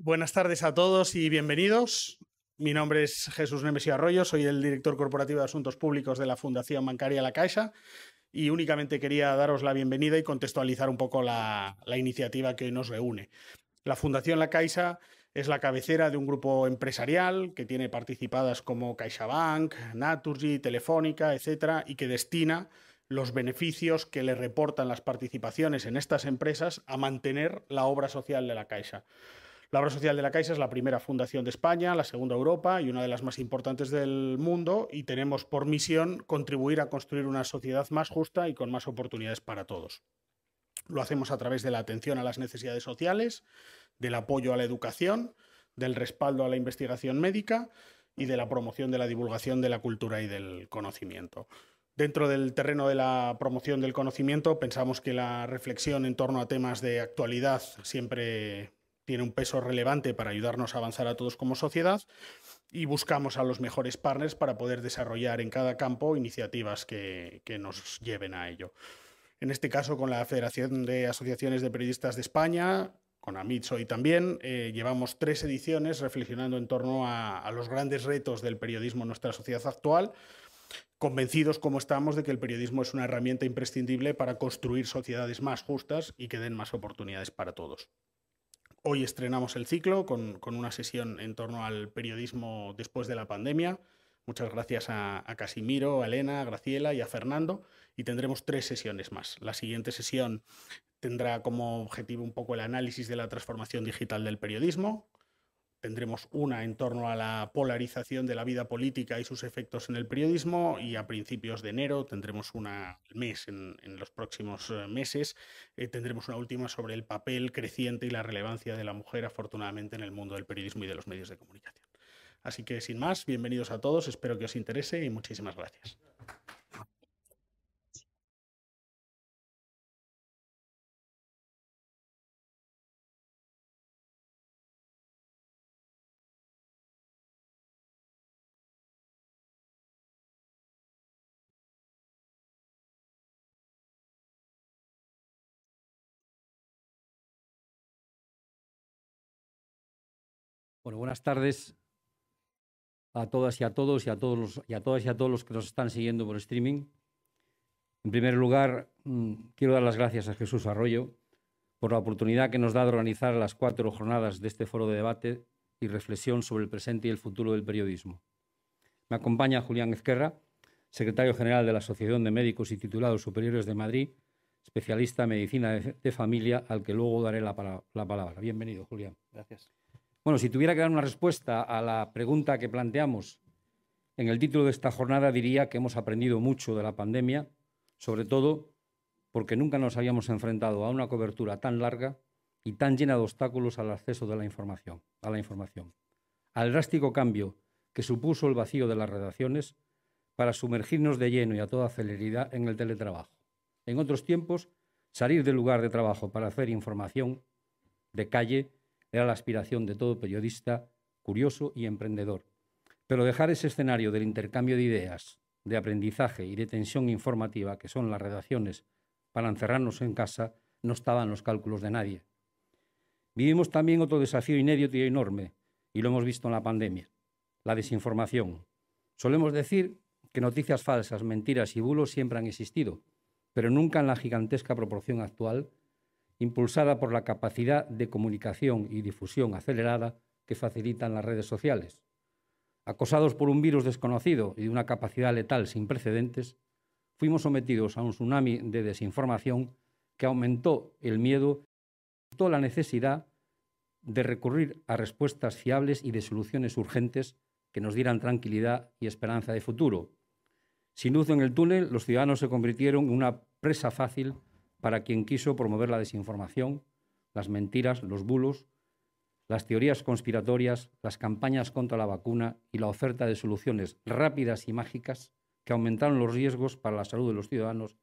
Buenas tardes a todos y bienvenidos. Mi nombre es Jesús Nemesio Arroyo, soy el director corporativo de Asuntos Públicos de la Fundación Bancaria La Caixa y únicamente quería daros la bienvenida y contextualizar un poco la, la iniciativa que nos reúne. La Fundación La Caixa es la cabecera de un grupo empresarial que tiene participadas como CaixaBank, Naturgy, Telefónica, etcétera, y que destina los beneficios que le reportan las participaciones en estas empresas a mantener la obra social de la Caixa. La obra social de la Caixa es la primera fundación de España, la segunda Europa y una de las más importantes del mundo y tenemos por misión contribuir a construir una sociedad más justa y con más oportunidades para todos. Lo hacemos a través de la atención a las necesidades sociales, del apoyo a la educación, del respaldo a la investigación médica y de la promoción de la divulgación de la cultura y del conocimiento. Dentro del terreno de la promoción del conocimiento, pensamos que la reflexión en torno a temas de actualidad siempre tiene un peso relevante para ayudarnos a avanzar a todos como sociedad y buscamos a los mejores partners para poder desarrollar en cada campo iniciativas que, que nos lleven a ello. En este caso, con la Federación de Asociaciones de Periodistas de España, con AMITS hoy también, eh, llevamos tres ediciones reflexionando en torno a, a, los grandes retos del periodismo en nuestra sociedad actual, convencidos como estamos de que el periodismo es una herramienta imprescindible para construir sociedades más justas y que den más oportunidades para todos. Hoy estrenamos el ciclo con, con una sesión en torno al periodismo después de la pandemia. Muchas gracias a, a Casimiro, a Elena, a Graciela y a Fernando. Y tendremos tres sesiones más. La siguiente sesión tendrá como objetivo un poco el análisis de la transformación digital del periodismo. Tendremos una en torno a la polarización de la vida política y sus efectos en el periodismo y a principios de enero tendremos una mes en, en los próximos eh, meses. Eh, tendremos una última sobre el papel creciente y la relevancia de la mujer afortunadamente en el mundo del periodismo y de los medios de comunicación. Así que sin más, bienvenidos a todos, espero que os interese y muchísimas gracias. Buenas tardes a todas y a todos y a todos los, y a todas y a todos los que nos están siguiendo por streaming. En primer lugar, mmm, quiero dar las gracias a Jesús Arroyo por la oportunidad que nos da de organizar las cuatro jornadas de este foro de debate y reflexión sobre el presente y el futuro del periodismo. Me acompaña Julián Ezquerra, secretario general de la Asociación de Médicos y Titulados Superiores de Madrid, especialista en medicina de, de familia, al que luego daré la, la palabra. Bienvenido, Julián. Gracias. Bueno, si tuviera que dar una respuesta a la pregunta que planteamos en el título de esta jornada, diría que hemos aprendido mucho de la pandemia, sobre todo porque nunca nos habíamos enfrentado a una cobertura tan larga y tan llena de obstáculos al acceso de la información, a la información, al drástico cambio que supuso el vacío de las redacciones para sumergirnos de lleno y a toda celeridad en el teletrabajo. En otros tiempos, salir del lugar de trabajo para hacer información de calle era la aspiración de todo periodista curioso y emprendedor. Pero dejar ese escenario del intercambio de ideas, de aprendizaje y de tensión informativa que son las redacciones para encerrarnos en casa no estaba en los cálculos de nadie. Vivimos también otro desafío inédito y enorme, y lo hemos visto en la pandemia, la desinformación. Solemos decir que noticias falsas, mentiras y bulos siempre han existido, pero nunca en la gigantesca proporción actual impulsada por la capacidad de comunicación y difusión acelerada que facilitan las redes sociales. Acosados por un virus desconocido y de una capacidad letal sin precedentes, fuimos sometidos a un tsunami de desinformación que aumentó el miedo y la necesidad de recurrir a respuestas fiables y de soluciones urgentes que nos dieran tranquilidad y esperanza de futuro. Sin luz en el túnel, los ciudadanos se convirtieron en una presa fácil para quien quiso promover la desinformación, las mentiras, los bulos, las teorías conspiratorias, las campañas contra la vacuna y la oferta de soluciones rápidas y mágicas que aumentaron los riesgos para la salud de los ciudadanos,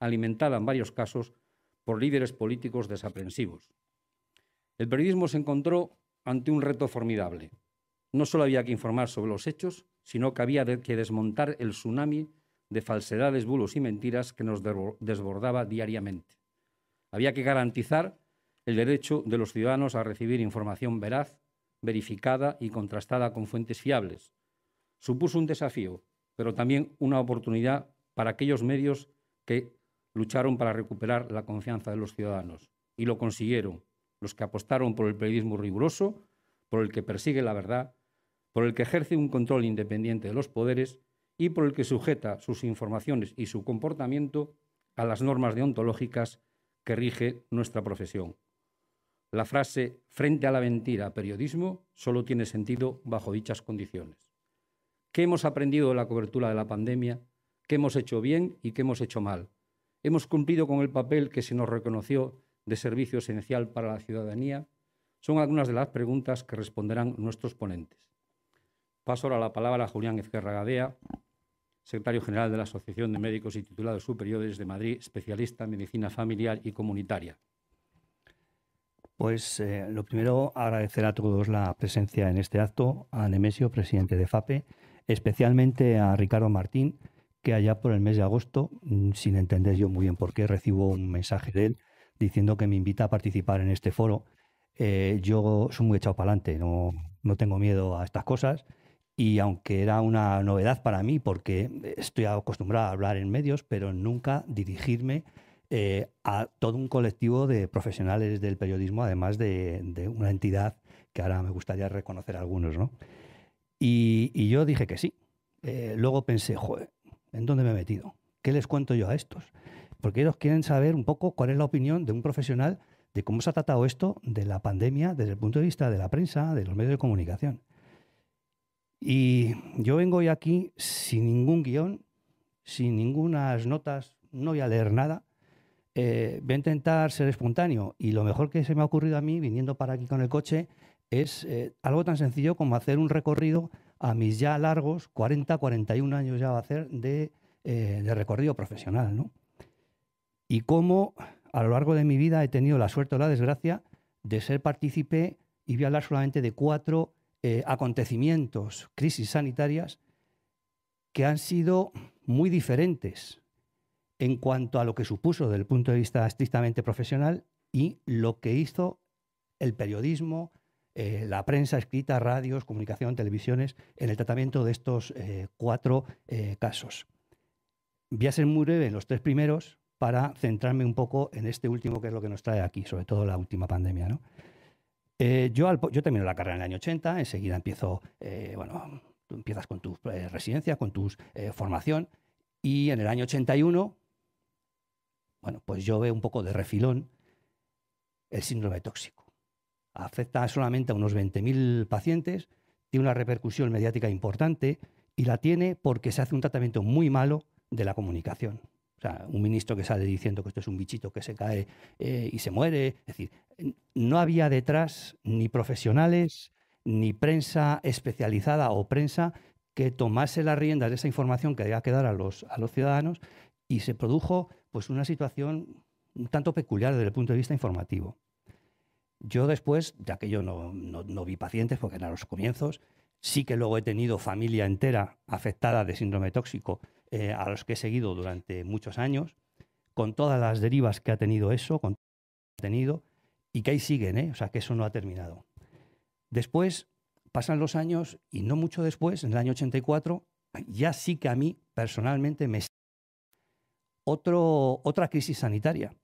alimentada en varios casos por líderes políticos desaprensivos. El periodismo se encontró ante un reto formidable. No solo había que informar sobre los hechos, sino que había que desmontar el tsunami de falsedades, bulos y mentiras que nos desbordaba diariamente. Había que garantizar el derecho de los ciudadanos a recibir información veraz, verificada y contrastada con fuentes fiables. Supuso un desafío, pero también una oportunidad para aquellos medios que lucharon para recuperar la confianza de los ciudadanos. Y lo consiguieron, los que apostaron por el periodismo riguroso, por el que persigue la verdad, por el que ejerce un control independiente de los poderes y por el que sujeta sus informaciones y su comportamiento a las normas deontológicas que rige nuestra profesión. La frase frente a la mentira, periodismo, solo tiene sentido bajo dichas condiciones. ¿Qué hemos aprendido de la cobertura de la pandemia? ¿Qué hemos hecho bien y qué hemos hecho mal? ¿Hemos cumplido con el papel que se nos reconoció de servicio esencial para la ciudadanía? Son algunas de las preguntas que responderán nuestros ponentes. Paso ahora la palabra a Julián Ezquerra Gadea, secretario general de la Asociación de Médicos y Titulados Superiores de Madrid, especialista en medicina familiar y comunitaria. Pues eh, lo primero, agradecer a todos la presencia en este acto, a Nemesio, presidente de FAPE, especialmente a Ricardo Martín, que allá por el mes de agosto, mm, sin entender yo muy bien por qué, recibo un mensaje de él diciendo que me invita a participar en este foro. Eh, yo soy muy echado para adelante, no, no tengo miedo a estas cosas y aunque era una novedad para mí porque estoy acostumbrado a hablar en medios, pero nunca dirigirme eh, a todo un colectivo de profesionales del periodismo, además de, una entidad que ahora me gustaría reconocer algunos, ¿no? Y, yo dije que sí. Eh, luego pensé, joder, ¿en dónde me he metido? ¿Qué les cuento yo a estos? Porque ellos quieren saber un poco cuál es la opinión de un profesional de cómo se ha tratado esto de la pandemia desde el punto de vista de la prensa, de los medios de comunicación. Y yo vengo hoy aquí sin ningún guion, sin ninguna notas, no voy a leer nada, eh, voy a intentar ser espontáneo y lo mejor que se me ha ocurrido a mí viniendo para aquí con el coche es eh, algo tan sencillo como hacer un recorrido a mis ya largos, 40, 41 años ya va a hacer de, eh, de recorrido profesional. ¿no? Y cómo a lo largo de mi vida he tenido la suerte o la desgracia de ser partícipe y voy a hablar solamente de cuatro acontecimientos, crisis sanitarias, que han sido muy diferentes en cuanto a lo que supuso desde el punto de vista estrictamente profesional y lo que hizo el periodismo, eh, la prensa escrita, radios, comunicación, televisiones, en el tratamiento de estos eh, cuatro eh, casos. Voy a ser muy breve en los tres primeros para centrarme un poco en este último, que es lo que nos trae aquí, sobre todo la última pandemia. ¿no? Yo, yo termino la carrera en el año 80, enseguida empiezo, bueno, tú empiezas con tu residencia, con tu formación, y en el año 81 bueno, pues yo veo un poco de refilón el síndrome tóxico. Afecta solamente a unos 20.000 pacientes, tiene una repercusión mediática importante y la tiene porque se hace un tratamiento muy malo de la comunicación. Un ministro que sale diciendo que esto es un bichito que se cae eh, y se muere. Es decir, no había detrás ni profesionales, ni prensa especializada o prensa que tomase las riendas de esa información que había que dar a los, a los ciudadanos y se produjo pues una situación un tanto peculiar desde el punto de vista informativo. Yo después, ya que yo no, no, vi pacientes porque eran los comienzos, sí que luego he tenido familia entera afectada de síndrome tóxico eh, a los que he seguido durante muchos años, con todas las derivas que ha tenido eso, con ha tenido, y que ahí siguen, ¿eh? o sea que eso no ha terminado. Después pasan los años y no mucho después, en el año 84, ya sí que a mí personalmente me otra crisis sanitaria,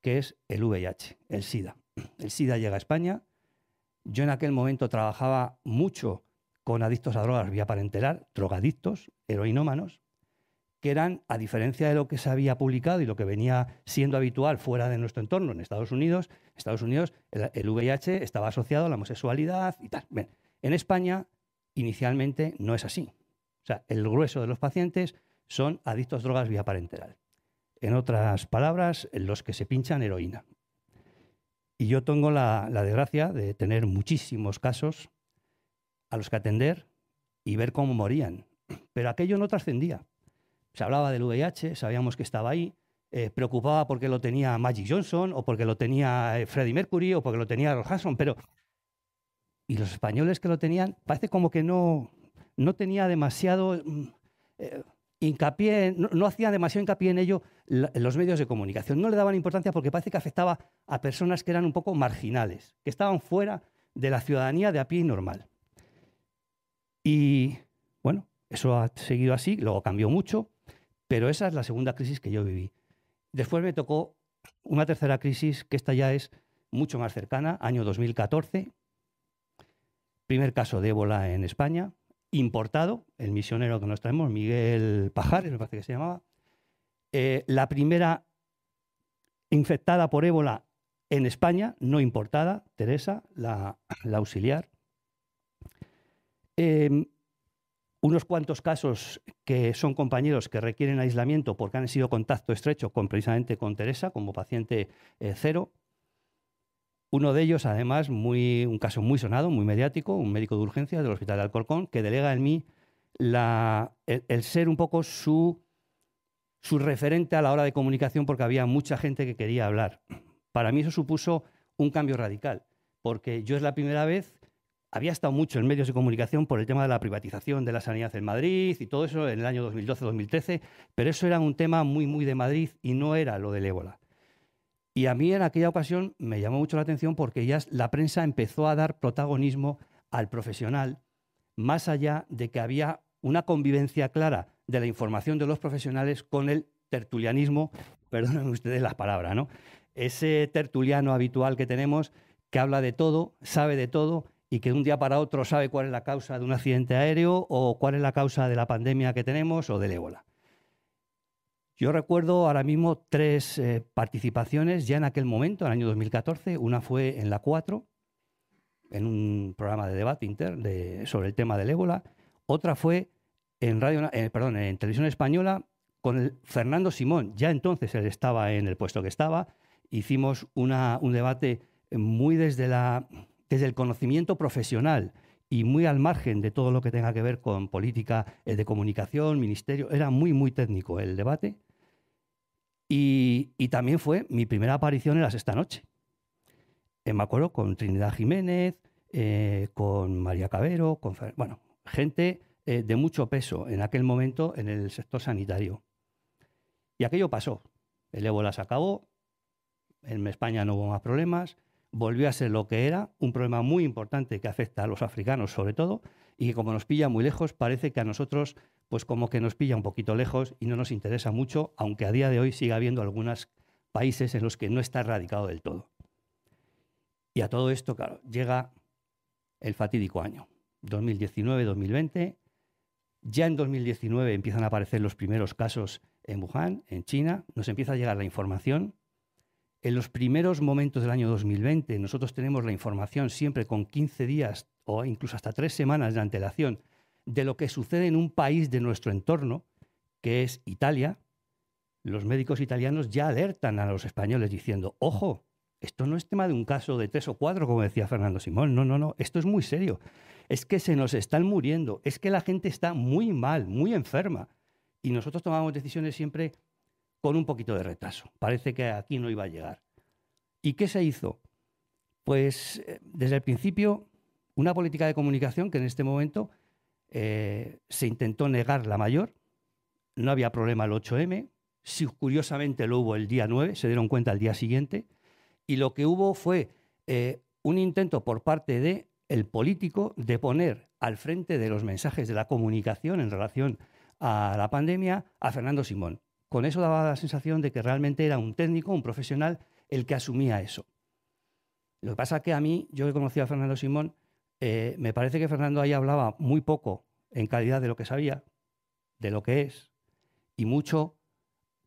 que es el VIH, el SIDA. El SIDA llega a España. Yo en aquel momento trabajaba mucho con adictos a drogas vía parenteral, drogadictos, heroinómanos, que eran, a diferencia de lo que se había publicado y lo que venía siendo habitual fuera de nuestro entorno en Estados Unidos, Estados Unidos el, VIH estaba asociado a la homosexualidad y tal. en España inicialmente no es así. O sea, el grueso de los pacientes son adictos a drogas vía parenteral. En otras palabras, los que se pinchan heroína. Y yo tengo la, desgracia de tener muchísimos casos a los que atender y ver cómo morían. Pero aquello no trascendía. Se hablaba del VIH, sabíamos que estaba ahí, eh, preocupaba porque lo tenía Magic Johnson o porque lo tenía eh, Freddie Mercury o porque lo tenía Ross Hanson, pero... Y los españoles que lo tenían, parece como que no, no tenía demasiado mm, eh, hincapié, no, hacían demasiado hincapié en ello los medios de comunicación. No le daban importancia porque parece que afectaba a personas que eran un poco marginales, que estaban fuera de la ciudadanía de a pie normal. Y bueno, eso ha seguido así, luego cambió mucho, pero esa es la segunda crisis que yo viví. Después me tocó una tercera crisis, que esta ya es mucho más cercana, año 2014, primer caso de ébola en España, importado, el misionero que nos traemos, Miguel Pajares, me parece que se llamaba, eh, la primera infectada por ébola en España, no importada, Teresa, la, auxiliar. Em, unos cuantos casos que son compañeros que requieren aislamiento porque han sido contacto estrecho precisamente con Teresa como paciente eh, cero. Uno de ellos, además, un caso muy sonado, muy mediático, un médico de urgencia del Hospital de Alcorcón, que delega en mí el, ser un poco su, su referente a la hora de comunicación porque había mucha gente que quería hablar. Para mí eso supuso un cambio radical, porque yo es la primera vez, había estado mucho en medios de comunicación por el tema de la privatización de la sanidad en Madrid y todo eso en el año 2012-2013, pero eso era un tema muy, muy de Madrid y no era lo del ébola. Y a mí en aquella ocasión me llamó mucho la atención porque ya la prensa empezó a dar protagonismo al profesional, más allá de que había una convivencia clara de la información de los profesionales con el tertulianismo, perdonen ustedes las palabras, ¿no? Ese tertuliano habitual que tenemos que habla de todo, sabe de todo y que de un día para otro sabe cuál es la causa de un accidente aéreo o cuál es la causa de la pandemia que tenemos o del ébola. Yo recuerdo ahora mismo tres eh, participaciones ya en aquel momento, en el año 2014. Una fue en la 4, en un programa de debate inter sobre el tema del ébola. Otra fue en, radio, eh, perdón, en televisión española con Fernando Simón. Ya entonces él estaba en el puesto que estaba. Hicimos una, un debate muy desde, la, desde el conocimiento profesional y muy al margen de todo lo que tenga que ver con política eh, de comunicación, ministerio. Era muy, muy técnico el debate. Y, también fue mi primera aparición en la sexta noche. Eh, me acuerdo con Trinidad Jiménez, eh, con María Cabero, con bueno, gente de mucho peso en aquel momento en el sector sanitario. Y aquello pasó. El ébola se acabó, en España no hubo más problemas, volvió a ser lo que era, un problema muy importante que afecta a los africanos sobre todo, y que como nos pilla muy lejos, parece que a nosotros, pues como que nos pilla un poquito lejos y no nos interesa mucho, aunque a día de hoy siga habiendo algunos países en los que no está erradicado del todo. Y a todo esto, claro, llega el fatídico año, 2019-2020. Ya en 2019 empiezan a aparecer los primeros casos en Wuhan, en China, nos empieza a llegar la información en los primeros momentos del año 2020 nosotros tenemos la información siempre con 15 días o incluso hasta tres semanas de antelación de lo que sucede en un país de nuestro entorno, que es Italia. Los médicos italianos ya alertan a los españoles diciendo, ojo, esto no es tema de un caso de tres o cuatro, como decía Fernando Simón, no, no, no, esto es muy serio. Es que se nos están muriendo, es que la gente está muy mal, muy enferma. Y nosotros tomamos decisiones siempre con un poquito de retraso. Parece que aquí no iba a llegar. ¿Y qué se hizo? Pues eh, desde el principio una política de comunicación que en este momento eh, se intentó negar la mayor. No había problema el 8M. Si curiosamente lo hubo el día 9, se dieron cuenta el día siguiente. Y lo que hubo fue eh, un intento por parte del el político de poner al frente de los mensajes de la comunicación en relación a la pandemia a Fernando Simón. Con eso daba la sensación de que realmente era un técnico, un profesional, el que asumía eso. Lo que pasa es que a mí, yo que conocía a Fernando Simón, eh, me parece que Fernando ahí hablaba muy poco en calidad de lo que sabía, de lo que es, y mucho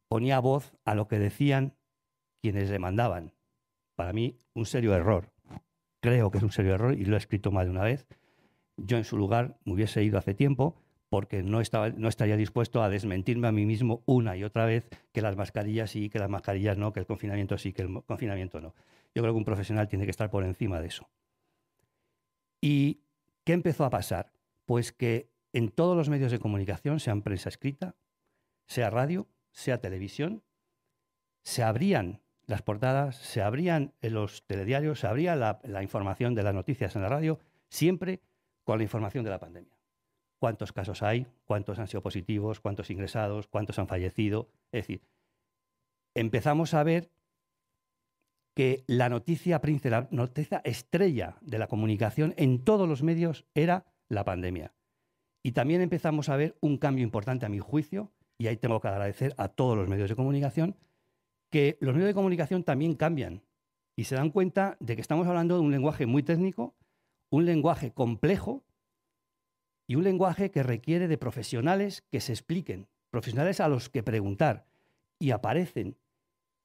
ponía voz a lo que decían quienes le mandaban. Para mí, un serio error. Creo que es un serio error y lo he escrito más de una vez. Yo en su lugar me hubiese ido hace tiempo, porque no, estaba, no estaría dispuesto a desmentirme a mí mismo una y otra vez que las mascarillas sí, que las mascarillas no, que el confinamiento sí, que el confinamiento no. Yo creo que un profesional tiene que estar por encima de eso. ¿Y qué empezó a pasar? Pues que en todos los medios de comunicación, sea prensa escrita, sea radio, sea televisión, se abrían las portadas, se abrían los telediarios, se abría la información de las noticias en la radio, siempre con la información de la pandemia cuántos casos hay, cuántos han sido positivos, cuántos ingresados, cuántos han fallecido. Es decir, empezamos a ver que la noticia la noticia estrella de la comunicación en todos los medios era la pandemia. Y también empezamos a ver un cambio importante a mi juicio, y ahí tengo que agradecer a todos los medios de comunicación, que los medios de comunicación también cambian y se dan cuenta de que estamos hablando de un lenguaje muy técnico, un lenguaje complejo y un lenguaje que requiere de profesionales que se expliquen, profesionales a los que preguntar y aparecen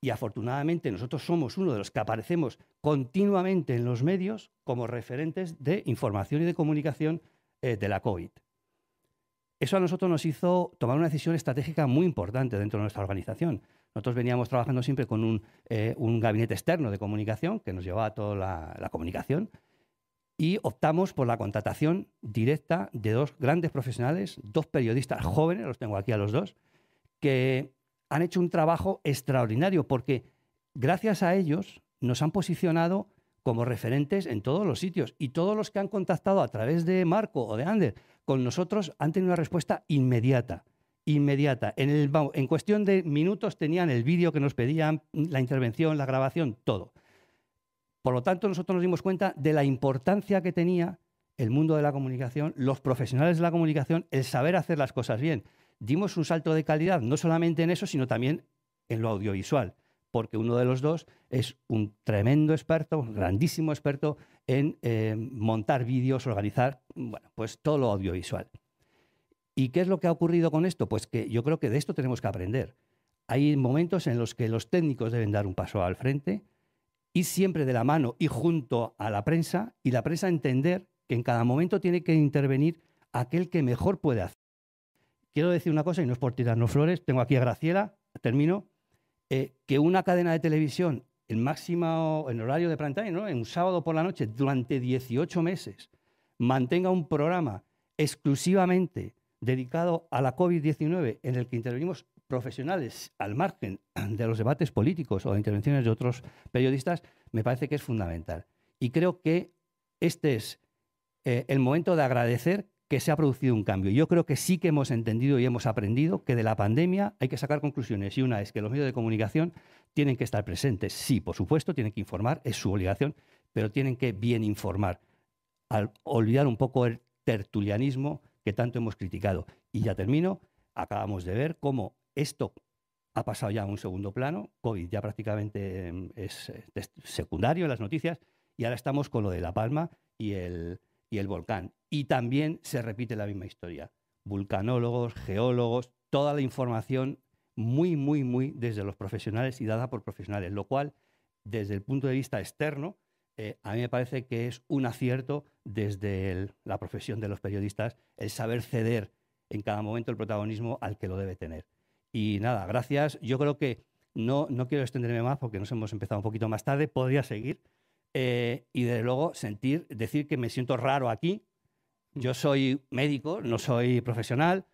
y afortunadamente nosotros somos uno de los que aparecemos continuamente en los medios como referentes de información y de comunicación eh, de la COVID. Eso a nosotros nos hizo tomar una decisión estratégica muy importante dentro de nuestra organización. Nosotros veníamos trabajando siempre con un, eh, gabinete externo de comunicación que nos llevaba toda la comunicación y optamos por la contratación directa de dos grandes profesionales, dos periodistas jóvenes, los tengo aquí a los dos, que han hecho un trabajo extraordinario porque gracias a ellos nos han posicionado como referentes en todos los sitios y todos los que han contactado a través de Marco o de Ander con nosotros han tenido una respuesta inmediata. Inmediata. En, el, en cuestión de minutos tenían el vídeo que nos pedían, la intervención, la grabación, todo. Por lo tanto, nosotros nos dimos cuenta de la importancia que tenía el mundo de la comunicación, los profesionales de la comunicación, el saber hacer las cosas bien dimos un salto de calidad, no solamente en eso, sino también en lo audiovisual, porque uno de los dos es un tremendo experto, un grandísimo experto en eh, montar vídeos, organizar, bueno, pues todo lo audiovisual. ¿Y qué es lo que ha ocurrido con esto? Pues que yo creo que de esto tenemos que aprender. Hay momentos en los que los técnicos deben dar un paso al frente y siempre de la mano y junto a la prensa y la prensa entender que en cada momento tiene que intervenir aquel que mejor puede hacer quiero decir una cosa, y no es por tirarnos flores, tengo aquí a Graciela, termino, eh, que una cadena de televisión en máximo, en horario de prime ¿no? en un sábado por la noche, durante 18 meses, mantenga un programa exclusivamente dedicado a la COVID-19 en el que intervenimos profesionales al margen de los debates políticos o de intervenciones de otros periodistas, me parece que es fundamental. Y creo que este es eh, el momento de agradecer que se ha producido un cambio. Yo creo que sí que hemos entendido y hemos aprendido que de la pandemia hay que sacar conclusiones. Y una es que los medios de comunicación tienen que estar presentes. Sí, por supuesto, tienen que informar, es su obligación, pero tienen que bien informar. Al olvidar un poco el tertulianismo que tanto hemos criticado. Y ya termino, acabamos de ver cómo esto ha pasado ya a un segundo plano, COVID ya prácticamente em, es, secundario en las noticias, y ahora estamos con lo de La Palma y el, y el volcán. Y también se repite la misma historia. Vulcanólogos, geólogos, toda la información muy, muy, muy desde los profesionales y dada por profesionales, lo cual, desde el punto de vista externo, eh, a mí me parece que es un acierto desde la profesión de los periodistas el saber ceder en cada momento el protagonismo al que lo debe tener. Y nada, gracias. Yo creo que no, no quiero extenderme más porque nos hemos empezado un poquito más tarde, podría seguir. Eh, y desde luego sentir, decir que me siento raro aquí, yo soy médico, no soy profesional.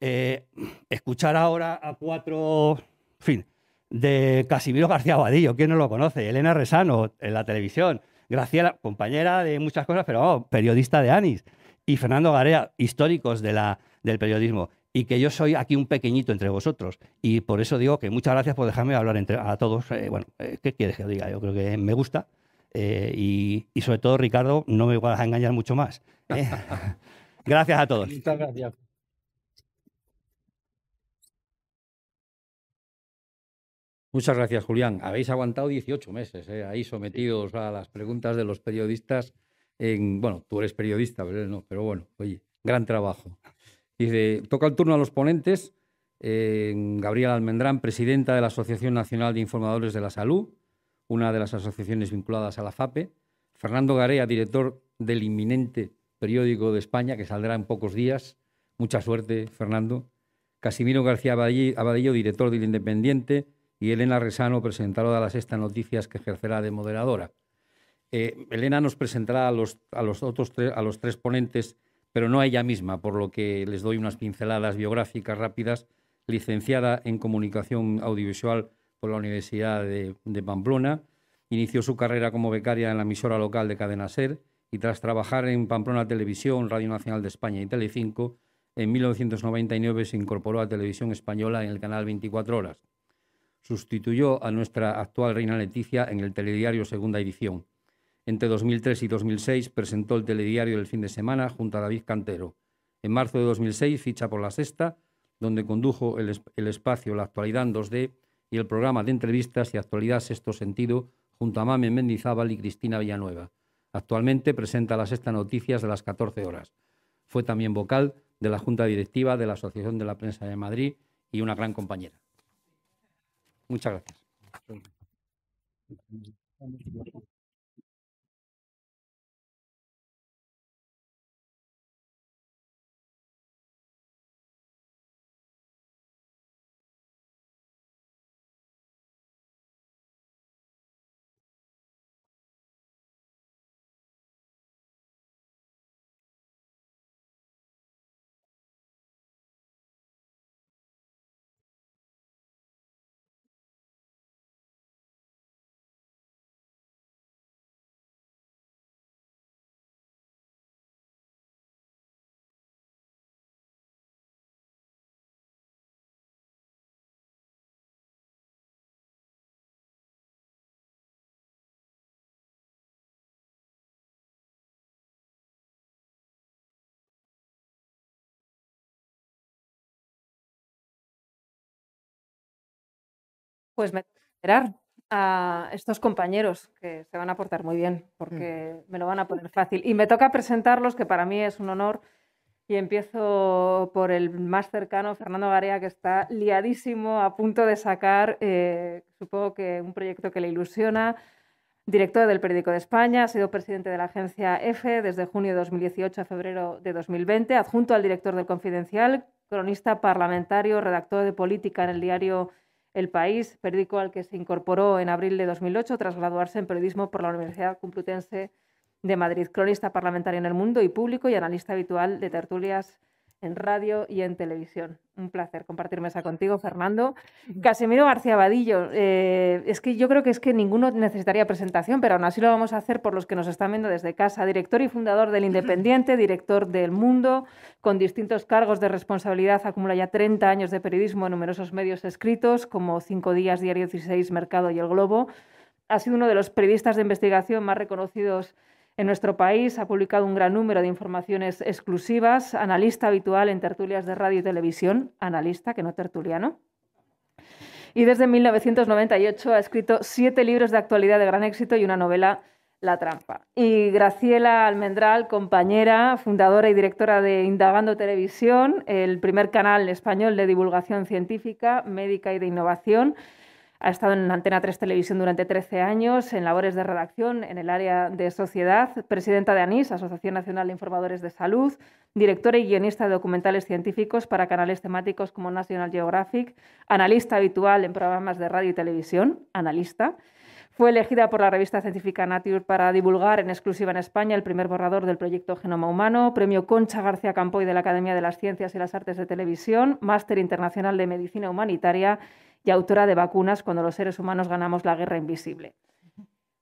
Eh, escuchar ahora a cuatro, en fin, de Casimiro García Vadillo, ¿quién no lo conoce? Elena Resano, en la televisión. Graciela, compañera de muchas cosas, pero periodista de ANIS. Y Fernando Garea, históricos de la, del periodismo. Y que yo soy aquí un pequeñito entre vosotros. Y por eso digo que muchas gracias por dejarme hablar entre, a todos. Eh, bueno, eh, ¿qué quieres que diga? Yo creo que me gusta. y, y, sobre todo, Ricardo, no me vas a engañar mucho más. ¿eh? gracias a todos. Muchas gracias. Muchas gracias, Julián. Habéis aguantado 18 meses ¿eh? ahí sometidos a las preguntas de los periodistas. En, bueno, tú eres periodista, pero no, pero bueno, oye, gran trabajo. Dice, toca el turno a los ponentes. Eh, Gabriela Almendrán, presidenta de la Asociación Nacional de Informadores de la Salud, una de las asociaciones vinculadas a la FAPE. Fernando Garea, director del inminente periódico de España, que saldrá en pocos días. Mucha suerte, Fernando. Casimiro García Abadillo, director del Independiente, y Elena Resano, presentadora de la Sexta Noticias, que ejercerá de moderadora. Eh, Elena nos presentará a los, a los otros a los tres ponentes, pero no a ella misma, por lo que les doy unas pinceladas biográficas rápidas. Licenciada en Comunicación Audiovisual por la Universidad de, Pamplona, inició su carrera como becaria en la emisora local de Cadena Ser y tras trabajar en Pamplona Televisión, Radio Nacional de España y Telecinco, En 1999 se incorporó a Televisión Española en el canal 24 Horas. Sustituyó a nuestra actual reina Leticia en el telediario Segunda Edición. Entre 2003 y 2006 presentó el telediario del fin de semana junto a David Cantero. En marzo de 2006 ficha por La Sexta, donde condujo el, espacio La Actualidad en 2D y el programa de entrevistas y actualidad Sexto Sentido junto a Mame Mendizábal y Cristina Villanueva. Actualmente presenta la Sexta Noticias de las 14 horas. Fue también vocal de la Junta Directiva de la Asociación de la Prensa de Madrid y una gran compañera. Muchas gracias. Pues me esperar a estos compañeros que se van a portar muy bien porque me lo van a poner fácil. Y me toca presentarlos, que para mí es un honor. Y empiezo por el más cercano, Fernando Garea, que está liadísimo, a punto de sacar, eh, supongo que un proyecto que le ilusiona. Director del Periódico de España, ha sido presidente de la agencia EFE desde junio de 2018 a febrero de 2020, adjunto al director del Confidencial, cronista parlamentario, redactor de política en el diario el País, periódico al que se incorporó en abril de 2008 tras graduarse en periodismo por la Universidad Complutense de Madrid. Cronista parlamentario en el mundo y público y analista habitual de tertulias en radio y en televisión. Un placer compartir mesa contigo, Fernando. Casimiro García Vadillo, eh, es que yo creo que es que ninguno necesitaría presentación, pero aún así lo vamos a hacer por los que nos están viendo desde casa. Director y fundador del Independiente, director del Mundo, con distintos cargos de responsabilidad, acumula ya 30 años de periodismo en numerosos medios escritos, como Cinco Días, Diario 16, Mercado y El Globo. Ha sido uno de los periodistas de investigación más reconocidos en nuestro país ha publicado un gran número de informaciones exclusivas, analista habitual en tertulias de radio y televisión, analista, que no tertuliano. Y desde 1998 ha escrito siete libros de actualidad de gran éxito y una novela, La Trampa. Y Graciela Almendral, compañera, fundadora y directora de Indagando Televisión, el primer canal español de divulgación científica, médica y de innovación ha estado en Antena 3 Televisión durante 13 años, en labores de redacción en el área de sociedad, presidenta de ANIS, Asociación Nacional de Informadores de Salud, directora y guionista de documentales científicos para canales temáticos como National Geographic, analista habitual en programas de radio y televisión, analista. Fue elegida por la revista científica Nature para divulgar en exclusiva en España el primer borrador del proyecto Genoma Humano, premio Concha García Campoy de la Academia de las Ciencias y las Artes de Televisión, máster internacional de Medicina Humanitaria y autora de Vacunas cuando los seres humanos ganamos la guerra invisible.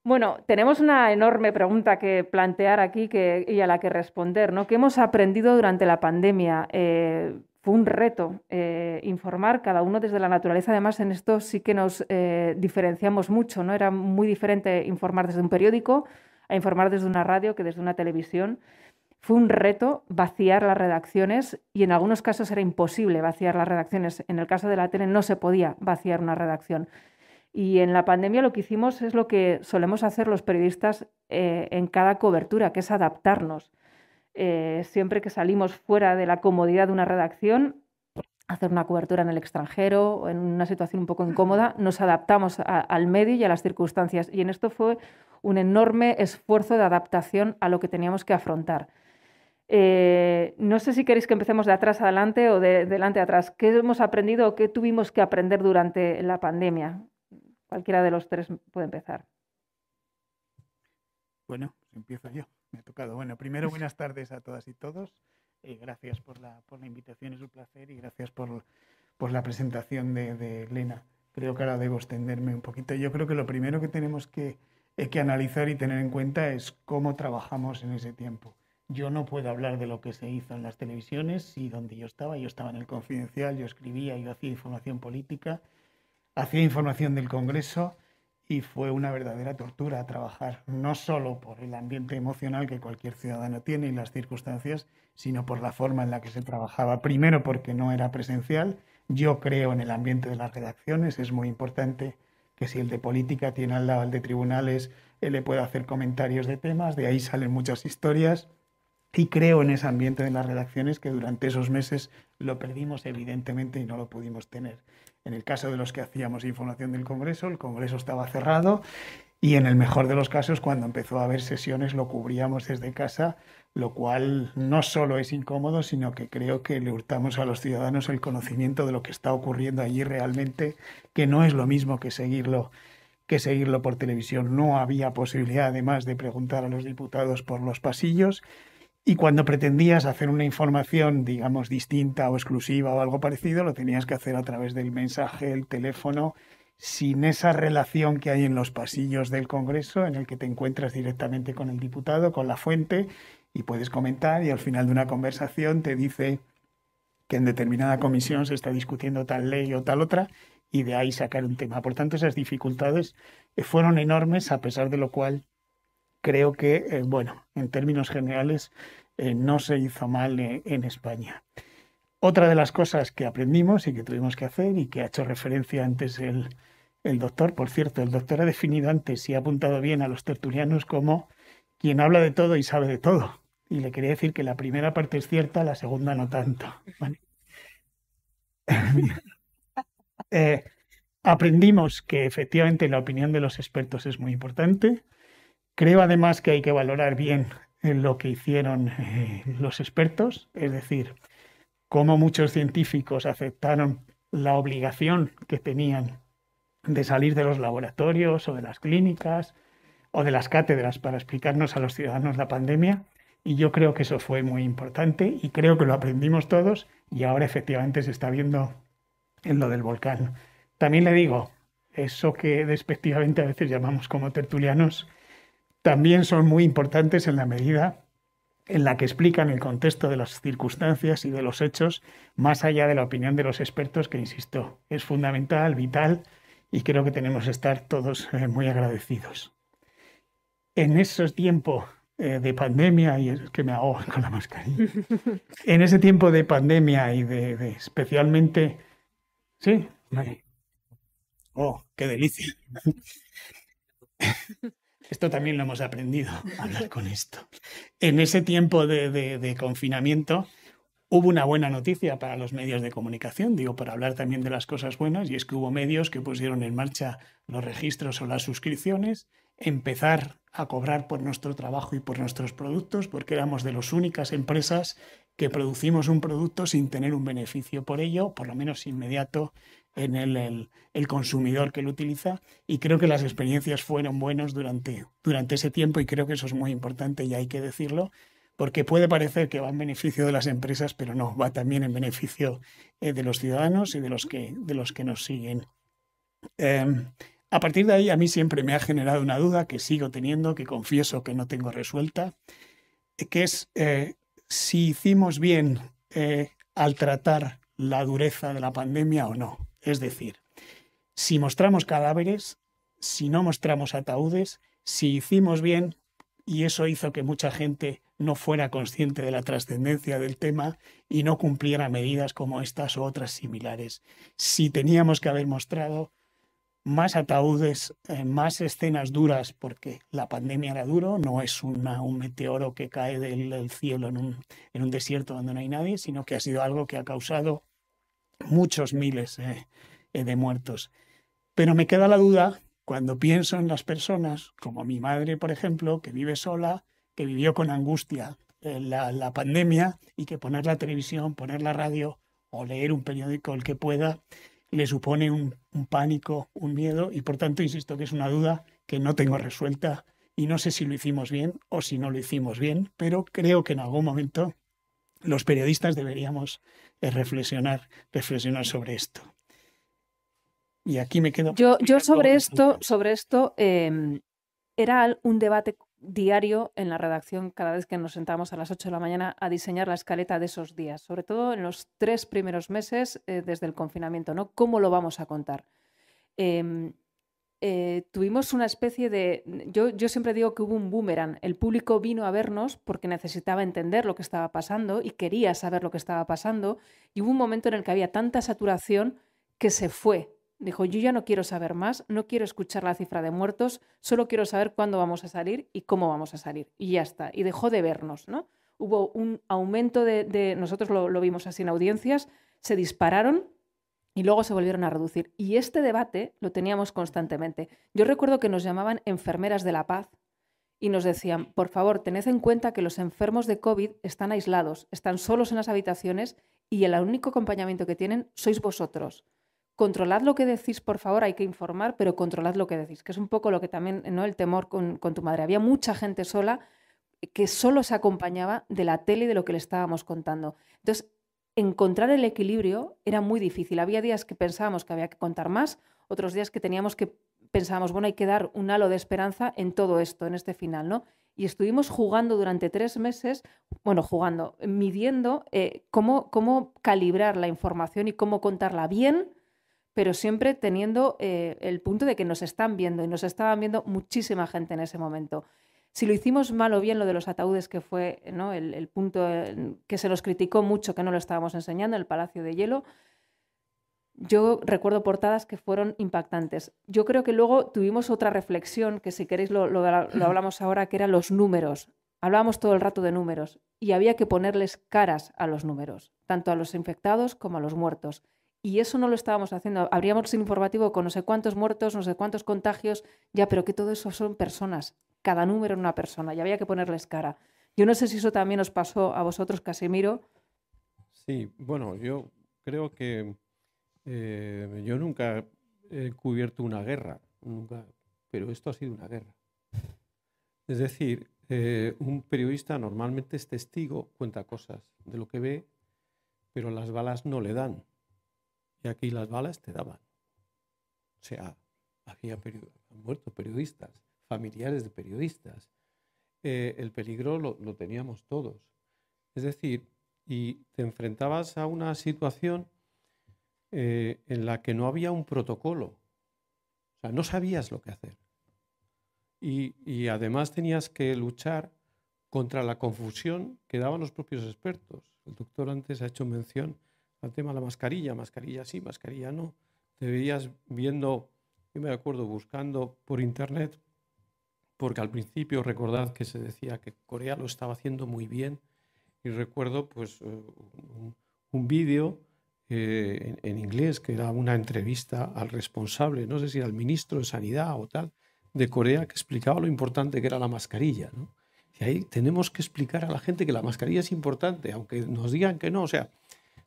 Bueno, tenemos una enorme pregunta que plantear aquí y a la que responder. ¿no? ¿Qué hemos aprendido durante la pandemia? Eh, fue un reto eh, informar, cada uno desde la naturaleza. Además, en esto sí que nos eh, diferenciamos mucho. ¿no? Era muy diferente informar desde un periódico a informar desde una radio que desde una televisión. Fue un reto vaciar las redacciones y en algunos casos era imposible vaciar las redacciones. En el caso de la tele no se podía vaciar una redacción. Y en la pandemia lo que hicimos es lo que solemos hacer los periodistas eh, en cada cobertura, que es adaptarnos. Eh, siempre que salimos fuera de la comodidad de una redacción, hacer una cobertura en el extranjero o en una situación un poco incómoda, nos adaptamos al medio y a las circunstancias. Y en esto fue un enorme esfuerzo de adaptación a lo que teníamos que afrontar. Eh, no sé si queréis que empecemos de atrás adelante o de delante atrás. ¿Qué hemos aprendido o qué tuvimos que aprender durante la pandemia? Cualquiera de los tres puede empezar. Bueno, empiezo yo. Me ha tocado. Bueno, primero buenas tardes a todas y todos. Eh, gracias por la, por la, invitación, es un placer y gracias por, por la presentación de, de, Elena. Creo que ahora debo extenderme un poquito. Yo creo que lo primero que tenemos que, eh, que analizar y tener en cuenta es cómo trabajamos en ese tiempo Yo no puedo hablar de lo que se hizo en las televisiones y donde yo estaba. Yo estaba en el confidencial, yo escribía, yo hacía información política, hacía información del Congreso y fue una verdadera tortura trabajar, no solo por el ambiente emocional que cualquier ciudadano tiene y las circunstancias, sino por la forma en la que se trabajaba. Primero porque no era presencial. Yo creo en el ambiente de las redacciones, es muy importante que si el de política tiene al lado el de tribunales, él le puede hacer comentarios de temas, de ahí salen muchas historias. Y creo en ese ambiente de las redacciones que durante esos meses lo perdimos evidentemente y no lo pudimos tener. En el caso de los que hacíamos información del Congreso, el Congreso estaba cerrado y en el mejor de los casos, cuando empezó a haber sesiones, lo cubríamos desde casa, lo cual no solo es incómodo, sino que creo que le hurtamos a los ciudadanos el conocimiento de lo que está ocurriendo allí realmente, que no es lo mismo que seguirlo que seguirlo por televisión. No había posibilidad, además, de preguntar a los diputados por los pasillos y cuando pretendías hacer una información, digamos, distinta o exclusiva o algo parecido, lo tenías que hacer a través del mensaje, el teléfono, sin esa relación que hay en los pasillos del Congreso, en el que te encuentras directamente con el diputado, con la fuente, y puedes comentar y al final de una conversación te dice que en determinada comisión se está discutiendo tal ley o tal otra, y de ahí sacar un tema. Por tanto, esas dificultades fueron enormes, a pesar de lo cual creo que, eh, bueno, en términos generales, eh, no se hizo mal eh, en España. Otra de las cosas que aprendimos y que tuvimos que hacer y que ha hecho referencia antes el, el doctor, por cierto, el doctor ha definido antes y ha apuntado bien a los tertulianos como quien habla de todo y sabe de todo. Y le quería decir que la primera parte es cierta, la segunda no tanto. aprendimos que efectivamente la opinión de los expertos es muy importante, Creo además que hay que valorar bien eh, lo que hicieron eh, los expertos, es decir, cómo muchos científicos aceptaron la obligación que tenían de salir de los laboratorios o de las clínicas o de las cátedras para explicarnos a los ciudadanos la pandemia. Y yo creo que eso fue muy importante y creo que lo aprendimos todos y ahora efectivamente se está viendo en lo del volcán. También le digo, eso que despectivamente a veces llamamos como tertulianos, también son muy importantes en la medida en la que explican el contexto de las circunstancias y de los hechos, más allá de la opinión de los expertos, que, insisto, es fundamental, vital, y creo que tenemos que estar todos eh, muy agradecidos. En esos tiempos eh, de pandemia, y es que me hago con la mascarilla, en ese tiempo de pandemia y de, especialmente... Sí, Oh, qué delicia. Esto también lo hemos aprendido, hablar con esto. En ese tiempo de, confinamiento hubo una buena noticia para los medios de comunicación, digo, para hablar también de las cosas buenas, y es que hubo medios que pusieron en marcha los registros o las suscripciones, empezar a cobrar por nuestro trabajo y por nuestros productos, porque éramos de las únicas empresas que producimos un producto sin tener un beneficio por ello, por lo menos inmediato en el, el, consumidor que lo utiliza y creo que las experiencias fueron buenas durante, durante ese tiempo y creo que eso es muy importante y hay que decirlo porque puede parecer que va en beneficio de las empresas, pero no, va también en beneficio eh, de los ciudadanos y de los que, de los que nos siguen. Em, a partir de ahí, a mí siempre me ha generado una duda que sigo teniendo, que confieso que no tengo resuelta, que es eh, si hicimos bien eh, al tratar la dureza de la pandemia o no. Es decir, si mostramos cadáveres, si no mostramos ataúdes, si hicimos bien, y eso hizo que mucha gente no fuera consciente de la trascendencia del tema y no cumpliera medidas como estas o otras similares. Si teníamos que haber mostrado más ataúdes, eh, más escenas duras, porque la pandemia era duro, no es un meteoro que cae del, cielo en un desierto donde no hay nadie, sino que ha sido algo que ha causado muchos miles eh, eh, de muertos. Pero me queda la duda cuando pienso en las personas, como mi madre, por ejemplo, que vive sola, que vivió con angustia eh, la, la, pandemia y que poner la televisión, poner la radio o leer un periódico, el que pueda, le supone un, un pánico, un miedo y por tanto insisto que es una duda que no tengo resuelta y no sé si lo hicimos bien o si no lo hicimos bien, pero creo que en algún momento los periodistas deberíamos reflexionar, reflexionar sobre esto. Y aquí me quedo. Yo, yo sobre esto, sobre esto em, era un debate diario en la redacción cada vez que nos sentamos a las 8 de la mañana a diseñar la escaleta de esos días, sobre todo en los tres primeros meses eh, desde el confinamiento, ¿no? ¿Cómo lo vamos a contar? Em, eh, tuvimos una especie de... Yo, yo siempre digo que hubo un boomerang. El público vino a vernos porque necesitaba entender lo que estaba pasando y quería saber lo que estaba pasando. Y hubo un momento en el que había tanta saturación que se fue. Dijo, yo ya no quiero saber más, no quiero escuchar la cifra de muertos, solo quiero saber cuándo vamos a salir y cómo vamos a salir. Y ya está. Y dejó de vernos, ¿no? Hubo un aumento de... nosotros lo, lo vimos así en audiencias, se dispararon y luego se volvieron a reducir. Y este debate lo teníamos constantemente. Yo recuerdo que nos llamaban enfermeras de la paz y nos decían, por favor, tened en cuenta que los enfermos de COVID están aislados, están solos en las habitaciones y el único acompañamiento que tienen sois vosotros. Controlad lo que decís, por favor, hay que informar, pero controlad lo que decís, que es un poco lo que también, ¿no? El temor con, tu madre. Había mucha gente sola que solo se acompañaba de la tele y de lo que le estábamos contando. Entonces, encontrar el equilibrio era muy difícil. Había días que pensábamos que había que contar más, otros días que teníamos que pensábamos, bueno, hay que dar un halo de esperanza en todo esto, en este final, ¿no? Y estuvimos jugando durante tres meses, bueno, jugando, midiendo eh, cómo, cómo calibrar la información y cómo contarla bien, pero siempre teniendo eh, el punto de que nos están viendo y nos estaban viendo muchísima gente en ese momento. Si lo hicimos mal o bien lo de los ataúdes, que fue ¿no? el, punto que se nos criticó mucho que no lo estábamos enseñando, el Palacio de Hielo, yo recuerdo portadas que fueron impactantes. Yo creo que luego tuvimos otra reflexión, que si queréis lo, lo, hablamos ahora, que eran los números. Hablábamos todo el rato de números y había que ponerles caras a los números, tanto a los infectados como a los muertos. Y eso no lo estábamos haciendo. Habríamos sin informativo con no sé cuántos muertos, no sé cuántos contagios, ya, pero que todo eso son personas cada número en una persona y había que ponerles cara. Yo no sé si eso también os pasó a vosotros, Casimiro. Sí, bueno, yo creo que eh, yo nunca he cubierto una guerra, nunca, pero esto ha sido una guerra. Es decir, eh, un periodista normalmente es testigo, cuenta cosas de lo que ve, pero las balas no le dan. Y aquí las balas te daban. O sea, había muerto periodistas familiares de periodistas. Eh, el peligro lo, teníamos todos. Es decir, y te enfrentabas a una situación eh, en la que no había un protocolo. O sea, no sabías lo que hacer. Y, y, además tenías que luchar contra la confusión que daban los propios expertos. El doctor antes ha hecho mención al tema de la mascarilla, mascarilla sí, mascarilla no. Te veías viendo, yo me acuerdo, buscando por internet porque al principio recordad que se decía que Corea lo estaba haciendo muy bien y recuerdo pues eh, un, vídeo eh, en, inglés que era una entrevista al responsable, no sé si era el ministro de Sanidad o tal, de Corea que explicaba lo importante que era la mascarilla. Y ahí tenemos que explicar a la gente que la mascarilla es importante, aunque nos digan que no. O sea,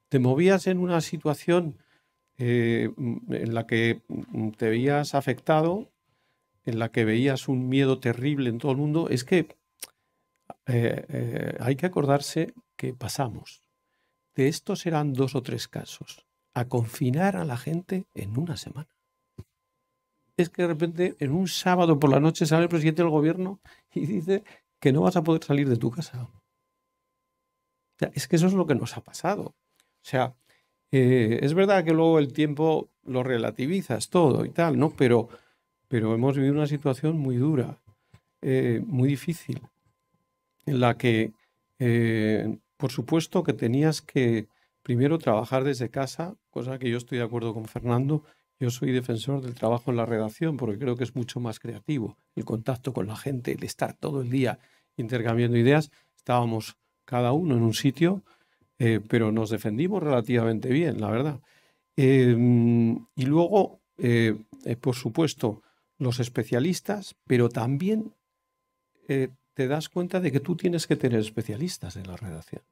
te movías en una situación eh, en la que te veías afectado en la que veías un miedo terrible en todo el mundo, es que eh, eh, hay que acordarse que pasamos. De estos eran dos o tres casos. A confinar a la gente en una semana. Es que de repente en un sábado por la noche sale el presidente del gobierno y dice que no vas a poder salir de tu casa. es que eso es lo que nos ha pasado. O sea, eh, es verdad que luego el tiempo lo relativizas todo y tal, ¿no? Pero pero hemos vivido una situación muy dura, eh, muy difícil, en la que, eh, por supuesto, que tenías que primero trabajar desde casa, cosa que yo estoy de acuerdo con Fernando. Yo soy defensor del trabajo en la redacción porque creo que es mucho más creativo, el contacto con la gente, el estar todo el día intercambiando ideas. Estábamos cada uno en un sitio, eh, pero nos defendimos relativamente bien, la verdad. y luego, por supuesto, los especialistas, pero también eh, te das cuenta de que tú tienes que tener especialistas en la redacción.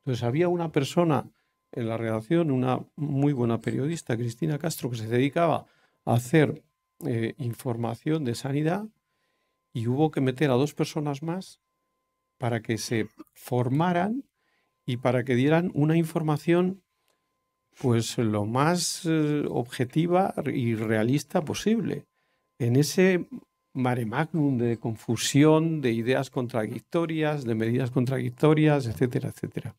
Entonces había una persona en la redacción, una muy buena periodista, Cristina Castro, que se dedicaba a hacer eh, información de sanidad y hubo que meter a dos personas más para que se formaran y para que dieran una información pues lo más eh, objetiva y realista posible. En ese mare magnum de confusión, de ideas contradictorias, de medidas contradictorias, etcétera, etcétera.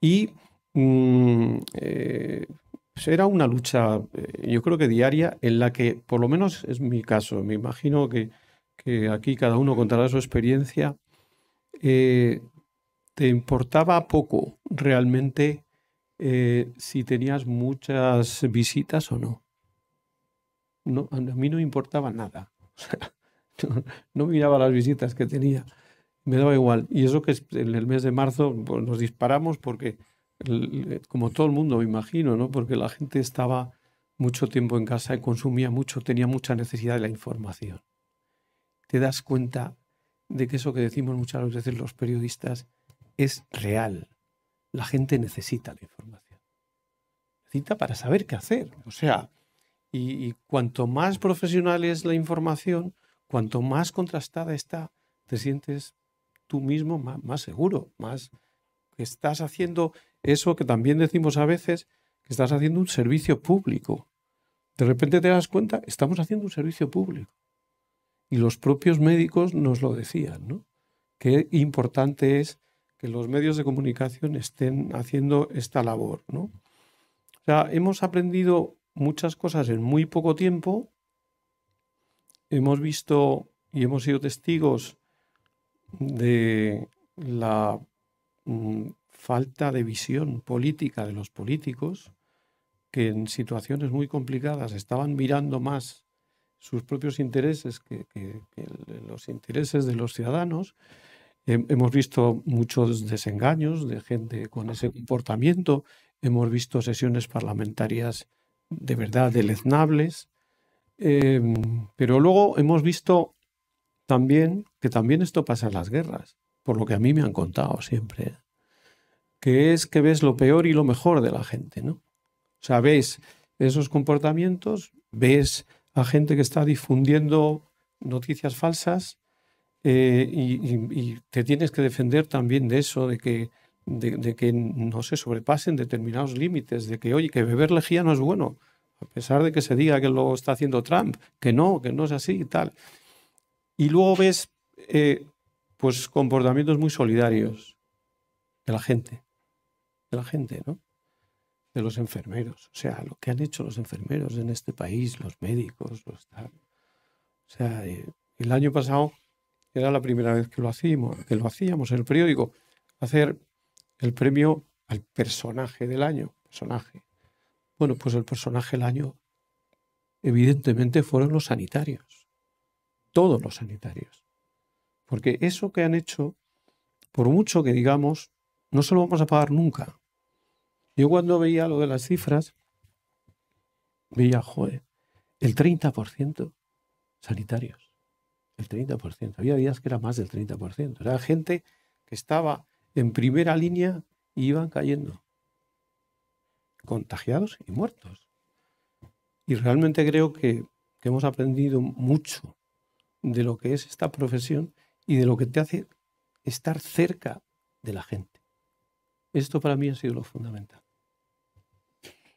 Y mm, eh, pues era una lucha, eh, yo creo que diaria, en la que, por lo menos es mi caso, me imagino que, aquí cada uno contará su experiencia, eh, te importaba poco realmente si tenías muchas visitas o no. No. A mí no me importaba nada. no, miraba las visitas que tenía, me daba igual. Y eso que en el mes de marzo pues, nos disparamos porque, como todo el mundo me imagino, ¿no? porque la gente estaba mucho tiempo en casa y consumía mucho, tenía mucha necesidad de la información. Te das cuenta de que eso que decimos muchas veces los periodistas es real. La gente necesita la información. Necesita para saber qué hacer. O sea, y, cuanto más profesional es la información, cuanto más contrastada está, te sientes tú mismo más, seguro, más estás haciendo eso que también decimos a veces, que estás haciendo un servicio público. De repente te das cuenta, estamos haciendo un servicio público. Y los propios médicos nos lo decían, ¿no? Qué importante es que los medios de comunicación estén haciendo esta labor, ¿no? O sea, hemos aprendido muchas cosas en muy poco tiempo. Hemos visto y hemos sido testigos de la mm, falta de visión política de los políticos, que en situaciones muy complicadas estaban mirando más sus propios intereses que, los intereses de los ciudadanos. hemos visto muchos desengaños de gente con ese comportamiento. Hemos visto sesiones parlamentarias de verdad deleznables. Em, pero luego hemos visto también que también esto pasa en las guerras, por lo que a mí me han contado siempre, que es que ves lo peor y lo mejor de la gente, ¿no? O sea, ves esos comportamientos, ves a gente que está difundiendo noticias falsas eh, y, te tienes que defender también de eso, de que de, que no se sobrepasen determinados límites, de que, oye, que beber lejía no es bueno, a pesar de que se diga que lo está haciendo Trump, que no, que no es así y tal. Y luego ves, eh, pues, comportamientos muy solidarios de la gente, de la gente, ¿no? De los enfermeros, o sea, lo que han hecho los enfermeros en este país, los médicos, los tal. O sea, eh, el año pasado era la primera vez que lo hacíamos, que lo hacíamos el periódico, hacer el premio al personaje del año. Personaje. Bueno, pues el personaje del año, evidentemente, fueron los sanitarios. Todos los sanitarios. Porque eso que han hecho, por mucho que digamos, no se lo vamos a pagar nunca. Yo cuando veía lo de las cifras, veía, joder, el 30% sanitarios. El 30%. Había días que era más del 30%. Era gente que estaba en primera línea iban cayendo, contagiados y muertos. Y realmente creo que, hemos aprendido mucho de lo que es esta profesión y de lo que te hace estar cerca de la gente. Esto para mí ha sido lo fundamental.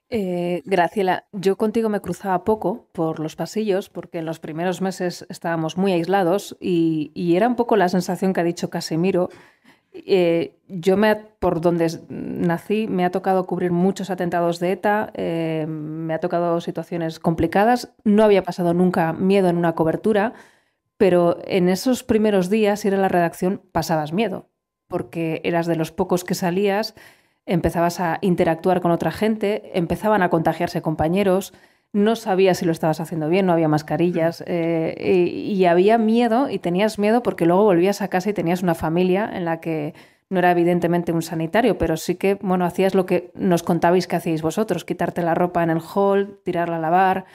Eh, Graciela, yo contigo me cruzaba poco por los pasillos porque en los primeros meses estábamos muy aislados y, era un poco la sensación que ha dicho Casemiro eh, yo me, por donde nací me ha tocado cubrir muchos atentados de ETA, eh, me ha tocado situaciones complicadas, no había pasado nunca miedo en una cobertura, pero en esos primeros días ir a la redacción pasabas miedo, porque eras de los pocos que salías, empezabas a interactuar con otra gente, empezaban a contagiarse compañeros, no sabías si lo estabas haciendo bien, no había mascarillas eh, y, había miedo y tenías miedo porque luego volvías a casa y tenías una familia en la que no era evidentemente un sanitario, pero sí que, bueno, hacías lo que nos contabais que hacíais vosotros, quitarte la ropa en el hall, tirarla a lavar,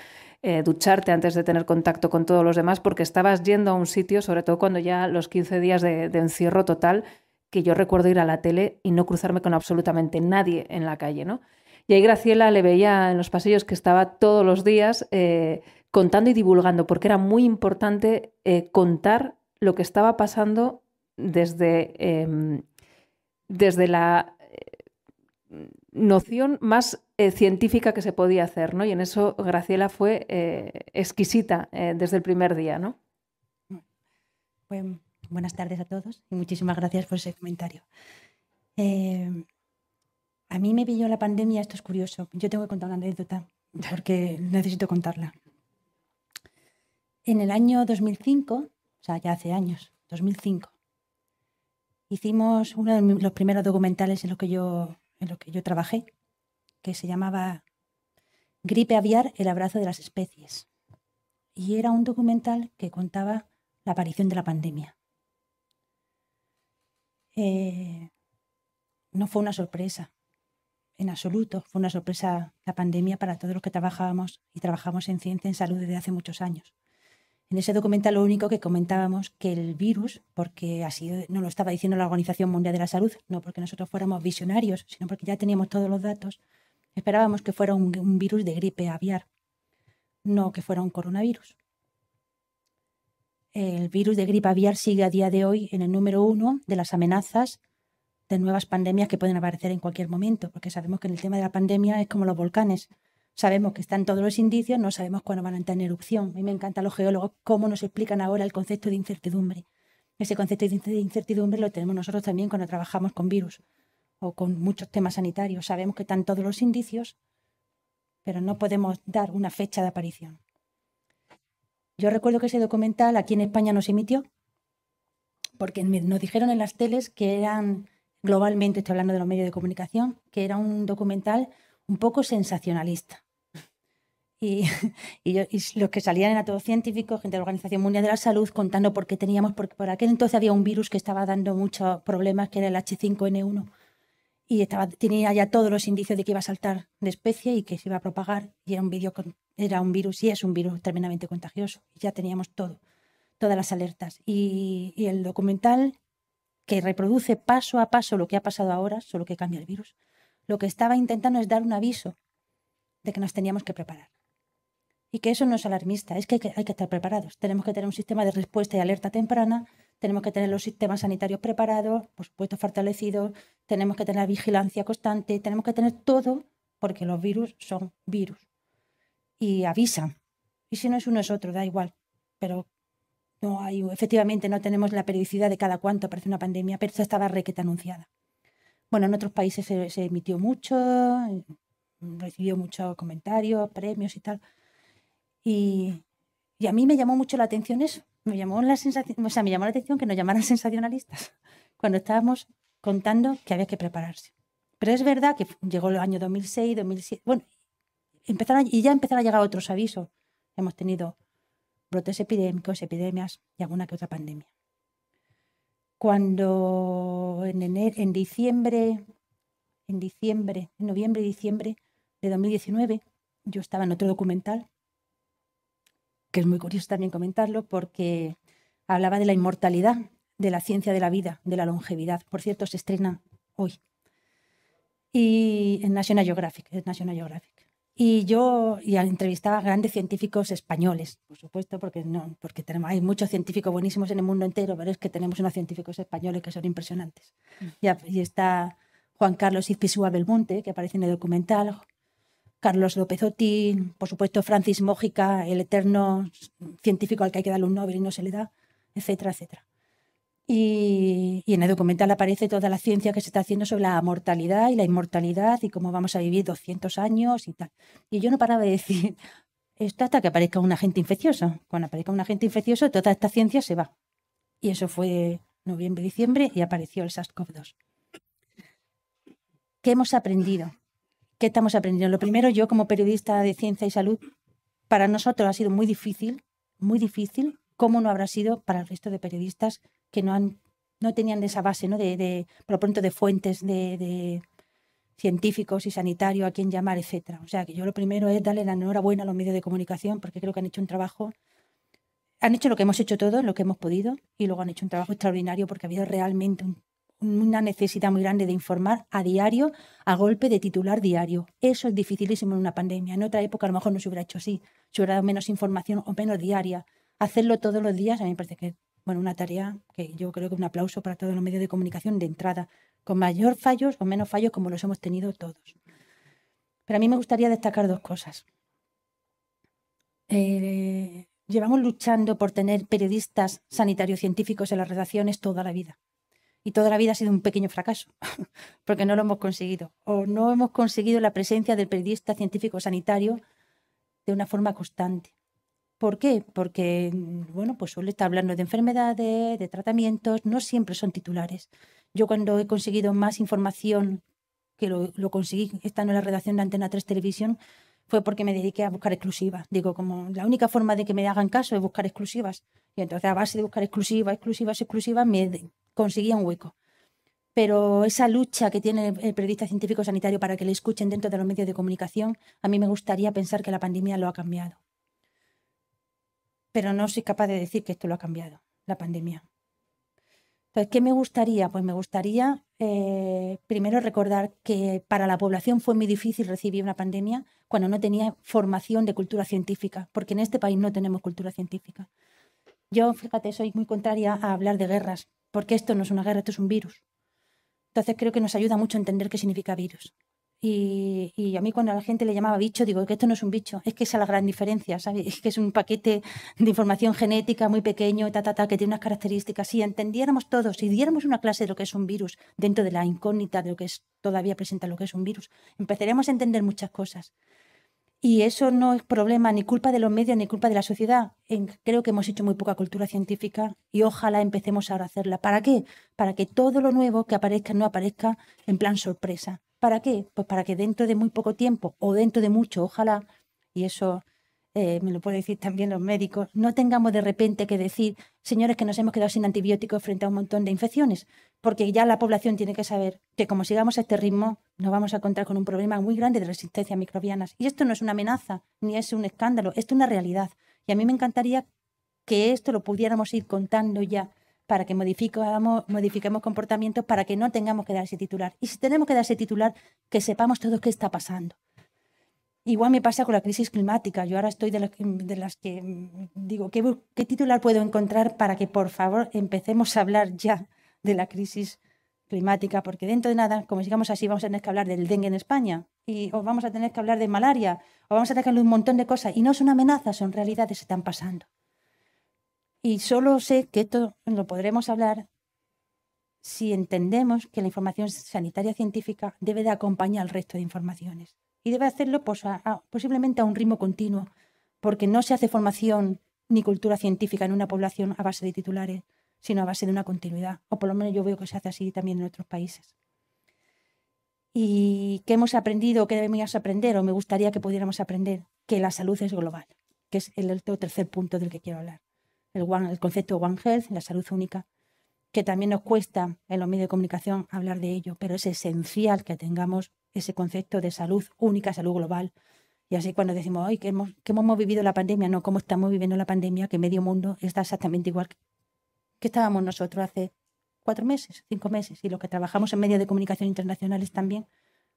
eh, ducharte antes de tener contacto con todos los demás, porque estabas yendo a un sitio, sobre todo cuando ya los 15 días de encierro total, que yo recuerdo ir a la tele y no cruzarme con absolutamente nadie en la calle, ¿no? Y ahí Graciela le veía en los pasillos que estaba todos los días eh, contando y divulgando, porque era muy importante eh, contar lo que estaba pasando desde, em, desde la eh, noción más científica que se podía hacer, ¿no? Y en eso Graciela fue exquisita desde el primer día, ¿no? Buenas tardes a todos y muchísimas gracias por ese comentario. A mí me pilló la pandemia, esto es curioso. Yo tengo que contar una anécdota porque necesito contarla. En el año 2005, o sea, ya hace años, 2005, hicimos uno de los primeros documentales en los que yo, en lo que yo trabajé, que se llamaba Gripe aviar, el abrazo de las especies. Y era un documental que contaba la aparición de la pandemia. Eh, no fue una sorpresa, en absoluto. Fue una sorpresa la pandemia para todos los que trabajábamos y trabajamos en ciencia en salud desde hace muchos años. En ese documental lo único que comentábamos que el virus, porque así no lo estaba diciendo la Organización Mundial de la Salud, no porque nosotros fuéramos visionarios, sino porque ya teníamos todos los datos, esperábamos que fuera un virus de gripe aviar, no que fuera un coronavirus. El virus de gripe aviar sigue a día de hoy en el número uno de las amenazas de nuevas pandemias que pueden aparecer en cualquier momento, porque sabemos que en el tema de la pandemia es como los volcanes, Sabemos que están todos los indicios, no sabemos cuándo van a entrar en erupción. A mí me encantan los geólogos cómo nos explican ahora el concepto de incertidumbre. Ese concepto de incertidumbre lo tenemos nosotros también cuando trabajamos con virus o con muchos temas sanitarios. Sabemos que están todos los indicios, pero no podemos dar una fecha de aparición. Yo recuerdo que ese documental aquí en España no se emitió, porque nos dijeron en las teles que eran, globalmente estoy hablando de los medios de comunicación, que era un documental un poco sensacionalista. Y, los que salían eran todos científicos, gente de la Organización Mundial de la Salud, contando por qué teníamos, porque por aquel entonces había un virus que estaba dando muchos problemas, que era el H5N1, y tenía ya todos los indicios de que iba a saltar de especie y que se iba a propagar, y era un, era un virus, y es un virus tremendamente contagioso, y ya teníamos todo, todas las alertas. Y, y el documental que reproduce paso a paso lo que ha pasado ahora, solo que cambia el virus, lo que estaba intentando es dar un aviso de que nos teníamos que preparar. Y que eso no es alarmista, es que hay, que estar preparados. Tenemos que tener un sistema de respuesta y alerta temprana, tenemos que tener los sistemas sanitarios preparados, por supuesto fortalecidos, tenemos que tener vigilancia constante, tenemos que tener todo, porque los virus son virus. Y avisan. Y si no es uno es otro, da igual. Pero no efectivamente no tenemos la periodicidad de cada cuánto aparece una pandemia, pero esto estaba requete anunciada. Bueno, en otros países se, emitió mucho, recibió muchos comentarios, premios y tal. Y, a mí me llamó mucho la atención eso. Me llamó la sensación, o sea, me llamó la atención que nos llamaran sensacionalistas cuando estábamos contando que había que prepararse. Pero es verdad que llegó el año 2006, 2007, bueno, empezaron, y ya empezaron a llegar otros avisos. Hemos tenido brotes epidémicos, epidemias y alguna que otra pandemia cuando en, en diciembre, en diciembre, en noviembre y diciembre de 2019, yo estaba en otro documental, que es muy curioso también comentarlo, porque hablaba de la inmortalidad, de la ciencia de la vida, de la longevidad. Por cierto, se estrena hoy. Y en National Geographic, en National Geographic. Y yo y entrevistaba a grandes científicos españoles, por supuesto, porque, no, porque tenemos, hay muchos científicos buenísimos en el mundo entero, pero es que tenemos unos científicos españoles que son impresionantes. Mm. Y, está Juan Carlos Izpisúa Belmonte, que aparece en el documental, Carlos López Otín, por supuesto Francis Mójica, el eterno científico al que hay que darle un Nobel y no se le da, etcétera, etcétera. Y, en el documental aparece toda la ciencia que se está haciendo sobre la mortalidad y la inmortalidad y cómo vamos a vivir 200 años y tal. Y yo no paraba de decir, esto hasta que aparezca un agente infeccioso. Cuando aparezca un agente infeccioso, toda esta ciencia se va. Y eso fue noviembre, diciembre y apareció el SARS-CoV-2. ¿Qué hemos aprendido? ¿Qué estamos aprendiendo? Lo primero, yo como periodista de ciencia y salud, para nosotros ha sido muy difícil, muy difícil cómo no habrá sido para el resto de periodistas que no, han, no tenían esa base, ¿no? de, de por lo pronto, de fuentes de, científicos y sanitarios a quien llamar, etcétera. O sea, que yo lo primero es darle la enhorabuena a los medios de comunicación porque creo que han hecho un trabajo, han hecho lo que hemos hecho todos, lo que hemos podido, y luego han hecho un trabajo extraordinario porque ha habido realmente una necesidad muy grande de informar a diario, a golpe de titular diario. Eso es dificilísimo en una pandemia. En otra época a lo mejor no se hubiera hecho así, se hubiera dado menos información o menos diaria hacerlo todos los días, a mí me parece que bueno, una tarea que yo creo que un aplauso para todos los medios de comunicación de entrada, con mayor fallos o menos fallos como los hemos tenido todos. Pero a mí me gustaría destacar dos cosas. Eh, llevamos luchando por tener periodistas sanitarios científicos en las redacciones toda la vida. Y toda la vida ha sido un pequeño fracaso, porque no lo hemos conseguido. O no hemos conseguido la presencia del periodista científico sanitario de una forma constante. ¿Por qué? Porque, bueno, pues suele estar hablando de enfermedades, de tratamientos, no siempre son titulares. Yo cuando he conseguido más información, que lo, lo conseguí estando en la redacción de Antena 3 Televisión, fue porque me dediqué a buscar exclusivas. Digo, como la única forma de que me hagan caso es buscar exclusivas. Y entonces a base de buscar exclusivas, exclusivas, exclusivas, me conseguía un hueco. Pero esa lucha que tiene el periodista científico sanitario para que le escuchen dentro de los medios de comunicación, a mí me gustaría pensar que la pandemia lo ha cambiado. Pero no soy capaz de decir que esto lo ha cambiado, la pandemia. Entonces, ¿qué me gustaría? Pues me gustaría eh, primero recordar que para la población fue muy difícil recibir una pandemia cuando no tenía formación de cultura científica, porque en este país no tenemos cultura científica. Yo, fíjate, soy muy contraria a hablar de guerras, porque esto no es una guerra, esto es un virus. Entonces creo que nos ayuda mucho a entender qué significa virus. Y, a mí cuando la gente le llamaba bicho, digo que esto no es un bicho, es que esa es la gran diferencia, ¿sabes? Es que es un paquete de información genética muy pequeño, ta, ta, ta, que tiene unas características. Si entendiéramos todos, si diéramos una clase de lo que es un virus dentro de la incógnita de lo que es todavía presenta lo que es un virus, empezaríamos a entender muchas cosas. Y eso no es problema ni culpa de los medios ni culpa de la sociedad. creo que hemos hecho muy poca cultura científica y ojalá empecemos ahora a hacerla. ¿Para qué? Para que todo lo nuevo que aparezca no aparezca en plan sorpresa ¿Para qué? Pues para que dentro de muy poco tiempo o dentro de mucho, ojalá, y eso eh, me lo pueden decir también los médicos, no tengamos de repente que decir, señores, que nos hemos quedado sin antibióticos frente a un montón de infecciones, porque ya la población tiene que saber que como sigamos a este ritmo, nos vamos a encontrar con un problema muy grande de resistencia a microbianas. Y esto no es una amenaza, ni es un escándalo, esto es una realidad. Y a mí me encantaría que esto lo pudiéramos ir contando ya para que modifiquemos comportamientos para que no tengamos que dar ese titular. Y si tenemos que dar ese titular, que sepamos todos qué está pasando. Igual me pasa con la crisis climática. Yo ahora estoy de, las que mm, digo, ¿qué, ¿qué, titular puedo encontrar para que por favor empecemos a hablar ya de la crisis climática? Porque dentro de nada, como sigamos así, vamos a tener que hablar del dengue en España, y, o vamos a tener que hablar de malaria, o vamos a tener que hablar de un montón de cosas. Y no son amenazas, son realidades que están pasando. Y solo sé que esto lo podremos hablar si entendemos que la información sanitaria científica debe de acompañar al resto de informaciones. Y debe hacerlo pues, posiblemente a un ritmo continuo, porque no se hace formación ni cultura científica en una población a base de titulares, sino a base de una continuidad. O por lo menos yo veo que se hace así también en otros países. ¿Y qué hemos aprendido? ¿Qué debemos aprender? O me gustaría que pudiéramos aprender que la salud es global, que es el tercer punto del que quiero hablar el, one, el concepto One Health, la salud única, que también nos cuesta en los medios de comunicación hablar de ello, pero es esencial que tengamos ese concepto de salud única, salud global. Y así cuando decimos, ay, que hemos, que hemos vivido la pandemia, no, cómo estamos viviendo la pandemia, que medio mundo está exactamente igual que estábamos nosotros hace cuatro meses, cinco meses, y los que trabajamos en medios de comunicación internacionales también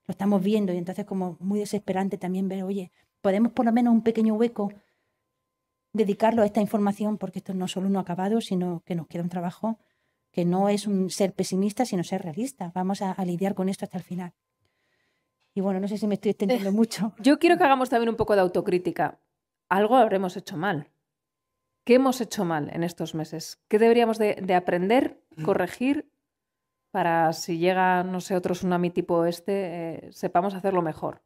lo estamos viendo, y entonces como muy desesperante también ver, oye, podemos por lo menos un pequeño hueco dedicarlo a esta información porque esto no solo no ha acabado, sino que nos queda un trabajo que no es ser pesimista, sino ser realista. Vamos a, lidiar con esto hasta el final. Y bueno, no sé si me estoy extendiendo mucho. Yo quiero que hagamos también un poco de autocrítica. Algo habremos hecho mal. ¿Qué hemos hecho mal en estos meses? ¿Qué deberíamos de, aprender, corregir, para si llega, no sé, otro tsunami tipo este, eh, sepamos hacerlo mejor?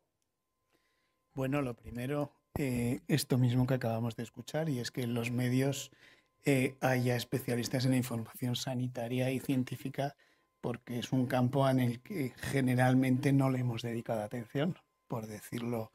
Bueno, lo primero, eh, esto mismo que acabamos de escuchar y es que en los medios eh, haya especialistas en la información sanitaria y científica porque es un campo en el que generalmente no le hemos dedicado atención, por decirlo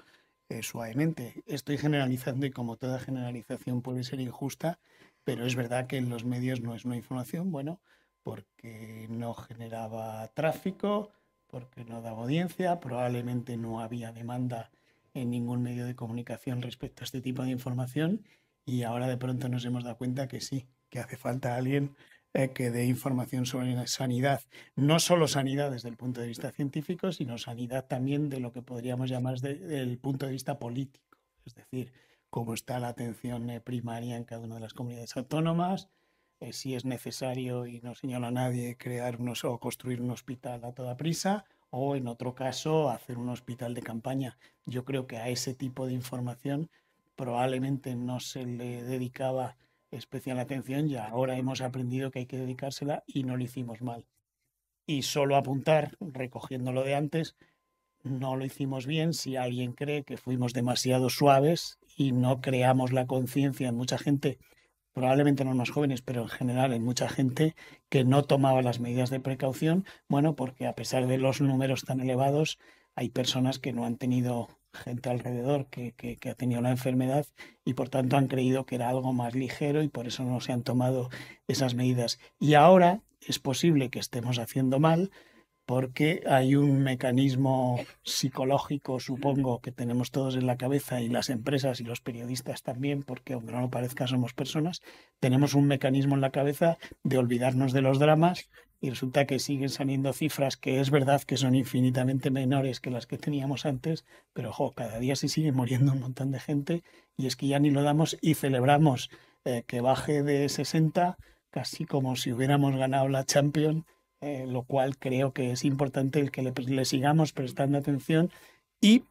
eh, suavemente. Estoy generalizando y como toda generalización puede ser injusta, pero es verdad que en los medios no es una información, bueno, porque no generaba tráfico, porque no daba audiencia, probablemente no había demanda en ningún medio de comunicación respecto a este tipo de información y ahora de pronto nos hemos dado cuenta que sí, que hace falta alguien eh, que dé información sobre sanidad, no solo sanidad desde el punto de vista científico, sino sanidad también de lo que podríamos llamar desde el punto de vista político, es decir, cómo está la atención eh, primaria en cada una de las comunidades autónomas, eh, si es necesario, y no señala a nadie, crear unos, o construir un hospital a toda prisa, o en otro caso hacer un hospital de campaña. Yo creo que a ese tipo de información probablemente no se le dedicaba especial atención y ahora hemos aprendido que hay que dedicársela y no lo hicimos mal. Y solo apuntar, recogiendo lo de antes, no lo hicimos bien si alguien cree que fuimos demasiado suaves y no creamos la conciencia en mucha gente, probablemente no más jóvenes, pero en general en mucha gente que no tomaba las medidas de precaución, bueno, porque a pesar de los números tan elevados, hay personas que no han tenido gente alrededor que, ha tenido la enfermedad y por tanto han creído que era algo más ligero y por eso no se han tomado esas medidas. Y ahora es posible que estemos haciendo mal porque hay un mecanismo psicológico, supongo, que tenemos todos en la cabeza y las empresas y los periodistas también, porque aunque no lo parezca somos personas, tenemos un mecanismo en la cabeza de olvidarnos de los dramas y resulta que siguen saliendo cifras que es verdad que son infinitamente menores que las que teníamos antes, pero ojo, cada día se sigue muriendo un montón de gente y es que ya ni lo damos y celebramos eh, que baje de 60 casi como si hubiéramos ganado la Champions eh, lo cual creo que es importante el que le, le sigamos prestando atención y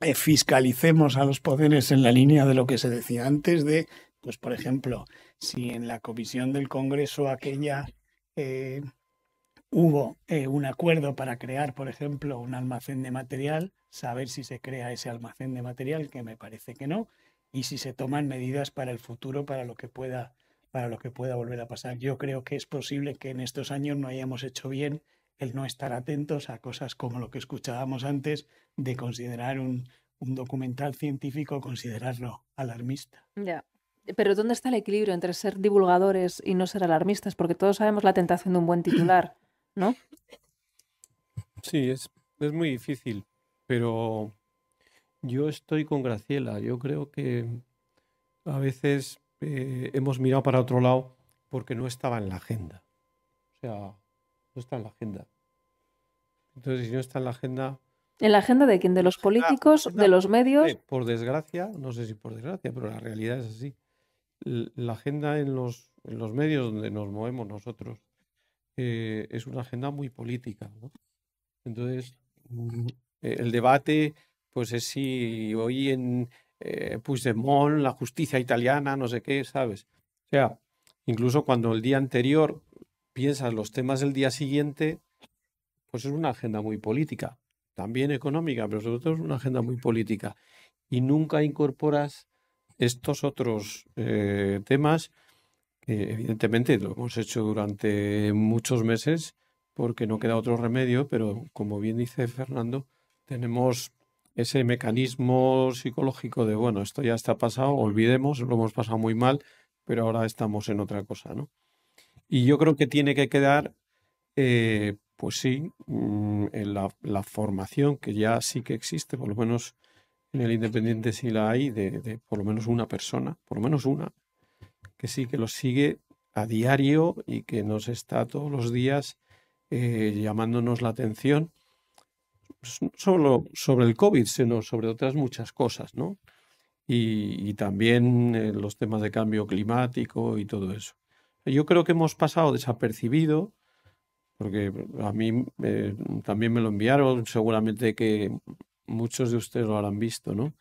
eh, fiscalicemos a los poderes en la línea de lo que se decía antes de, pues por ejemplo, si en la comisión del Congreso aquella eh, hubo eh, un acuerdo para crear, por ejemplo, un almacén de material, saber si se crea ese almacén de material, que me parece que no, y si se toman medidas para el futuro, para lo que pueda para lo que pueda volver a pasar. Yo creo que es posible que en estos años no hayamos hecho bien el no estar atentos a cosas como lo que escuchábamos antes de considerar un, un documental científico, considerarlo alarmista. Ya. Pero ¿dónde está el equilibrio entre ser divulgadores y no ser alarmistas? Porque todos sabemos la tentación de un buen titular, ¿no? Sí, es, es muy difícil, pero yo estoy con Graciela. Yo creo que a veces eh, hemos mirado para otro lado porque no estaba en la agenda. O sea, no está en la agenda. Entonces, si no está en la agenda... ¿En la agenda de quién? ¿De los políticos? ¿De los medios? Eh, por desgracia, no sé si por desgracia, pero la realidad es así. La agenda en los, en los medios donde nos movemos nosotros eh, es una agenda muy política. Entonces, mm, el debate, pues es si hoy en, eh, Puigdemont, la justicia italiana, no sé qué, ¿sabes? O sea, incluso cuando el día anterior piensas los temas del día siguiente, pues es una agenda muy política, también económica, pero sobre todo es una agenda muy política. Y nunca incorporas estos otros eh, temas, que evidentemente lo hemos hecho durante muchos meses, porque no queda otro remedio, pero como bien dice Fernando, tenemos ese mecanismo psicológico de, bueno, esto ya está pasado, olvidemos, lo hemos pasado muy mal, pero ahora estamos en otra cosa, ¿no? Y yo creo que tiene que quedar, eh, pues sí, mm, en la, formación que ya sí que existe, por lo menos en el Independiente sí la hay, de, de, por lo menos una persona, por lo menos una, que sí que lo sigue a diario y que nos está todos los días eh, llamándonos la atención solo sobre el COVID, sino sobre otras muchas cosas, ¿no? Y, y también eh, los temas de cambio climático y todo eso. Yo creo que hemos pasado desapercibido, porque a mí eh, también me lo enviaron, seguramente que muchos de ustedes lo habrán visto, ¿no?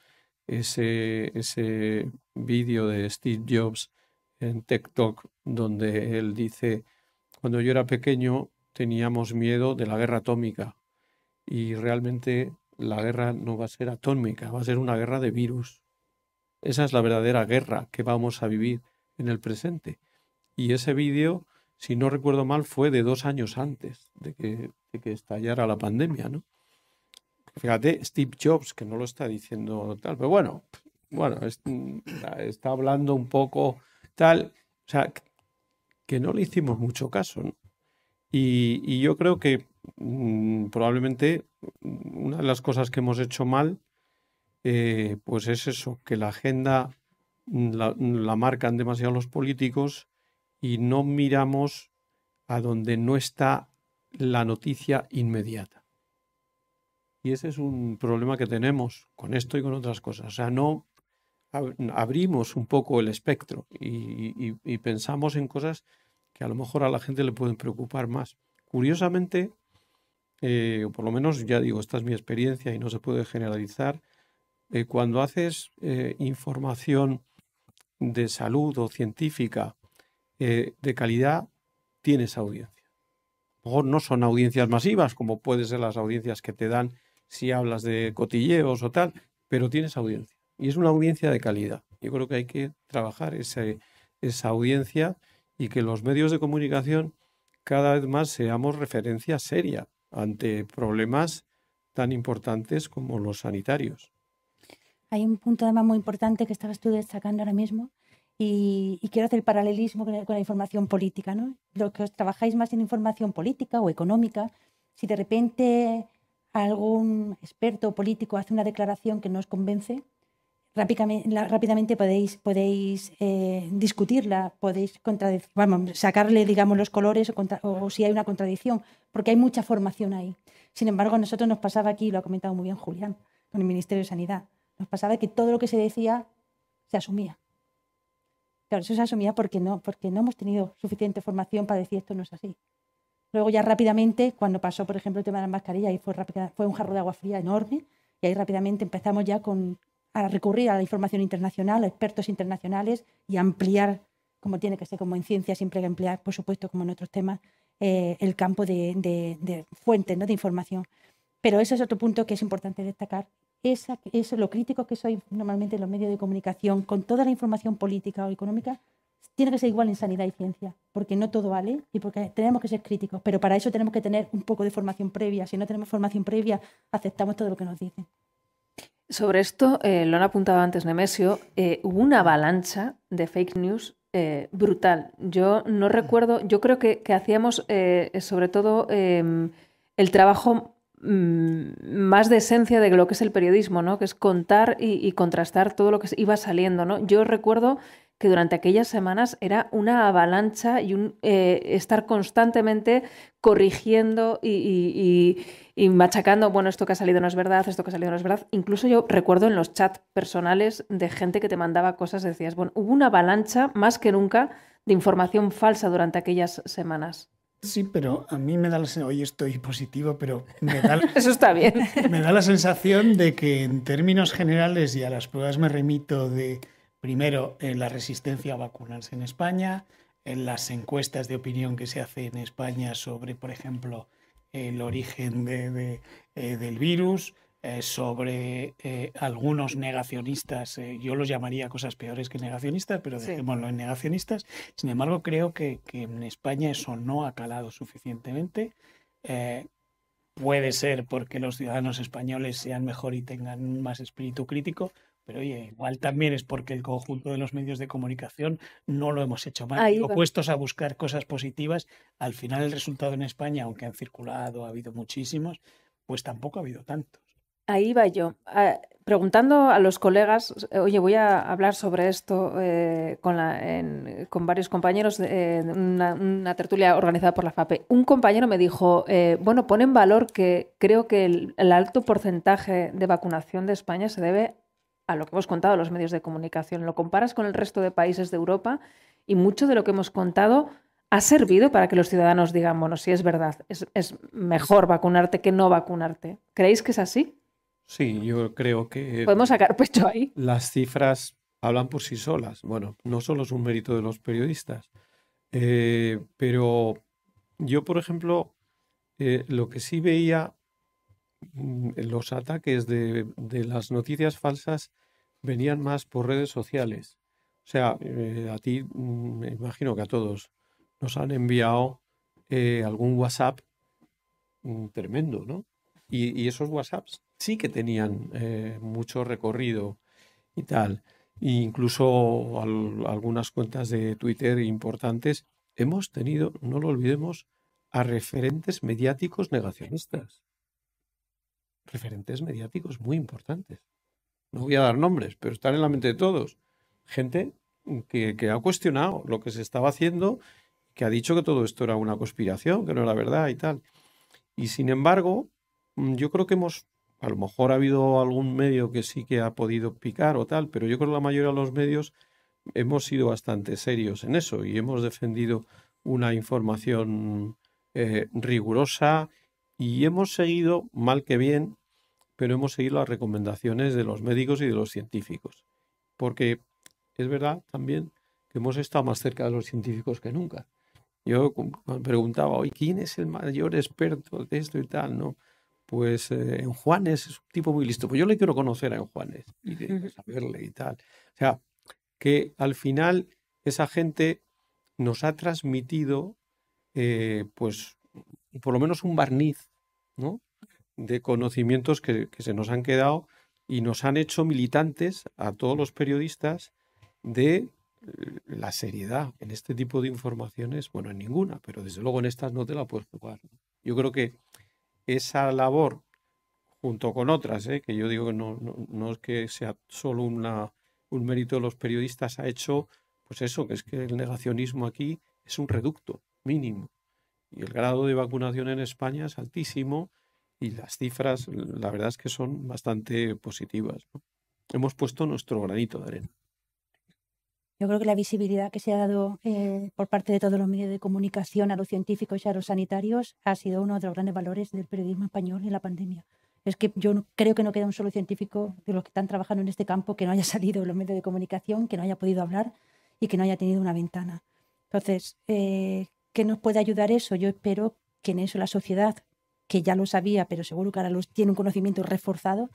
Ese, ese vídeo de Steve Jobs en TikTok, donde él dice, cuando yo era pequeño teníamos miedo de la guerra atómica y realmente la guerra no va a ser atómica, va a ser una guerra de virus. Esa es la verdadera guerra que vamos a vivir en el presente. Y ese vídeo, si no recuerdo mal, fue de dos años antes de que, de que estallara la pandemia, ¿no? Fíjate, Steve Jobs, que no lo está diciendo tal, pero bueno, bueno, está hablando un poco tal, o sea, que no le hicimos mucho caso. Y, yo creo que Mm, probablemente una de las cosas que hemos hecho mal, eh, pues es eso, que la agenda la, la, marcan demasiado los políticos y no miramos a donde no está la noticia inmediata. Y ese es un problema que tenemos con esto y con otras cosas. O sea, no abrimos un poco el espectro y, pensamos en cosas que a lo mejor a la gente le pueden preocupar más. Curiosamente, eh, o por lo menos ya digo, esta es mi experiencia y no se puede generalizar, eh, cuando haces eh, información de salud o científica de calidad, tienes audiencia. A no son audiencias masivas, como pueden ser las audiencias que te dan si hablas de cotilleos o tal, pero tienes audiencia. Y es una audiencia de calidad. Yo creo que hay que trabajar ese, esa audiencia y que los medios de comunicación cada vez más seamos referencia seria ante problemas tan importantes como los sanitarios. Hay un punto además muy importante que estabas tú destacando ahora mismo y, quiero hacer el paralelismo con la, información política. ¿no? Lo que os trabajáis más en información política o económica, si de repente algún experto político hace una declaración que no os convence, rápidamente, podéis, eh, discutirla, podéis vamos, sacarle digamos, los colores o, o, si hay una contradicción, porque hay mucha formación ahí. Sin embargo, a nosotros nos pasaba aquí, lo ha comentado muy bien Julián, con el Ministerio de Sanidad, nos pasaba que todo lo que se decía se asumía. Claro, eso se asumía porque no, porque no hemos tenido suficiente formación para decir esto no es así. Luego ya rápidamente, cuando pasó, por ejemplo, el tema de la mascarilla, ahí fue, un jarro de agua fría enorme y ahí rápidamente empezamos ya a recurrir a la información internacional, a expertos internacionales y ampliar, como tiene que ser, como en ciencia siempre hay que ampliar, por supuesto, como en otros temas, eh, el campo de, de, fuentes ¿no? de información. Pero ese es otro punto que es importante destacar. Esa, es lo crítico que soy normalmente en los medios de comunicación, con toda la información política o económica, tiene que ser igual en sanidad y ciencia, porque no todo vale y porque tenemos que ser críticos, pero para eso tenemos que tener un poco de formación previa. Si no tenemos formación previa, aceptamos todo lo que nos dicen. Sobre esto, eh, lo han apuntado antes Nemesio, eh, hubo una avalancha de fake news eh, brutal. Yo no recuerdo, yo creo que, hacíamos sobre todo em, el trabajo mm, más de esencia de lo que es el periodismo, ¿no? que es contar y, y, contrastar todo lo que iba saliendo. ¿no? Yo recuerdo que durante aquellas semanas era una avalancha y un eh, estar constantemente corrigiendo y, machacando, bueno, esto que ha salido no es verdad, esto que ha salido no es verdad. Incluso yo recuerdo en los chats personales de gente que te mandaba cosas, decías, bueno, hubo una avalancha más que nunca de información falsa durante aquellas semanas. Sí, pero a mí me da la sensación, hoy estoy positivo, pero me da, Eso está bien. me da la sensación de que en términos generales, y a las pruebas me remito de primero en la resistencia a vacunarse en España, en las encuestas de opinión que se hacen en España sobre, por ejemplo, el origen de, eh, del virus, eh, sobre eh, algunos negacionistas, yo los llamaría cosas peores que negacionistas, pero dejémoslo en negacionistas. Sin embargo, creo que, que, en España eso no ha calado suficientemente. puede ser porque los ciudadanos españoles sean mejor y tengan más espíritu crítico, pero oye, igual también es porque el conjunto de los medios de comunicación no lo hemos hecho mal. Opuestos a buscar cosas positivas, al final el resultado en España, aunque han circulado, ha habido muchísimos, pues tampoco ha habido tantos. Ahí va yo. Ah, preguntando a los colegas, oye, voy a hablar sobre esto eh, con, con, varios compañeros de una, tertulia organizada por la FAPE. Un compañero me dijo, eh, bueno, pone en valor que creo que el alto porcentaje de vacunación de España se debe a lo que hemos contado los medios de comunicación. Lo comparas con el resto de países de Europa y mucho de lo que hemos contado ha servido para que los ciudadanos digan, bueno, sí es verdad, es, mejor vacunarte que no vacunarte. ¿Creéis que es así? Sí, yo creo que... Podemos sacar pecho ahí. Las cifras hablan por sí solas. Bueno, no solo es un mérito de los periodistas, eh, pero yo, por ejemplo, eh, lo que sí veía los ataques de, las noticias falsas venían más por redes sociales. O sea, eh, a ti, mm, me imagino que a todos, nos han enviado eh, algún WhatsApp mm, tremendo, ¿no? Y, esos WhatsApps sí que tenían eh, mucho recorrido y tal. Incluso algunas cuentas de Twitter importantes. Hemos tenido, no lo olvidemos, a referentes mediáticos negacionistas referentes mediáticos muy importantes. No voy a dar nombres, pero están en la mente de todos. Gente que, ha cuestionado lo que se estaba haciendo, que ha dicho que todo esto era una conspiración, que no era verdad y tal. Y sin embargo, mm, yo creo que hemos, a lo mejor ha habido algún medio que sí que ha podido picar o tal, pero yo creo que la mayoría de los medios hemos sido bastante serios en eso y hemos defendido una información eh, rigurosa y hemos seguido, mal que bien, pero hemos seguido las recomendaciones de los médicos y de los científicos. Porque es verdad también que hemos estado más cerca de los científicos que nunca. Yo me preguntaba hoy, ¿quién es el mayor experto de esto y tal? ¿no? Pues eh, en Juanes es un tipo muy listo. Pues yo le quiero conocer a Juanes y saberle y tal. O sea, que al final esa gente nos ha transmitido, eh, pues, por lo menos un barniz, ¿no? De conocimientos que, se nos han quedado y nos han hecho militantes a todos los periodistas de la seriedad en este tipo de informaciones, bueno, en ninguna, pero desde luego en estas no te la puedes jugar. Yo creo que esa labor, junto con otras, ¿eh? que yo digo que no, no, es que sea solo una, un mérito de los periodistas, ha hecho, pues eso, que es que el negacionismo aquí es un reducto mínimo. Y el grado de vacunación en España es altísimo y las cifras, la verdad es que son bastante positivas. Hemos puesto nuestro granito de arena. Yo creo que la visibilidad que se ha dado eh, por parte de todos los medios de comunicación a los científicos y a los sanitarios ha sido uno de los grandes valores del periodismo español en la pandemia. Es que yo creo que no queda un solo científico de los que están trabajando en este campo que no haya salido en los medios de comunicación, que no haya podido hablar y que no haya tenido una ventana. Entonces, eh, ¿qué nos puede ayudar eso? Yo espero que en eso la sociedad, que ya lo sabía, pero seguro que ahora los, tiene un conocimiento reforzado,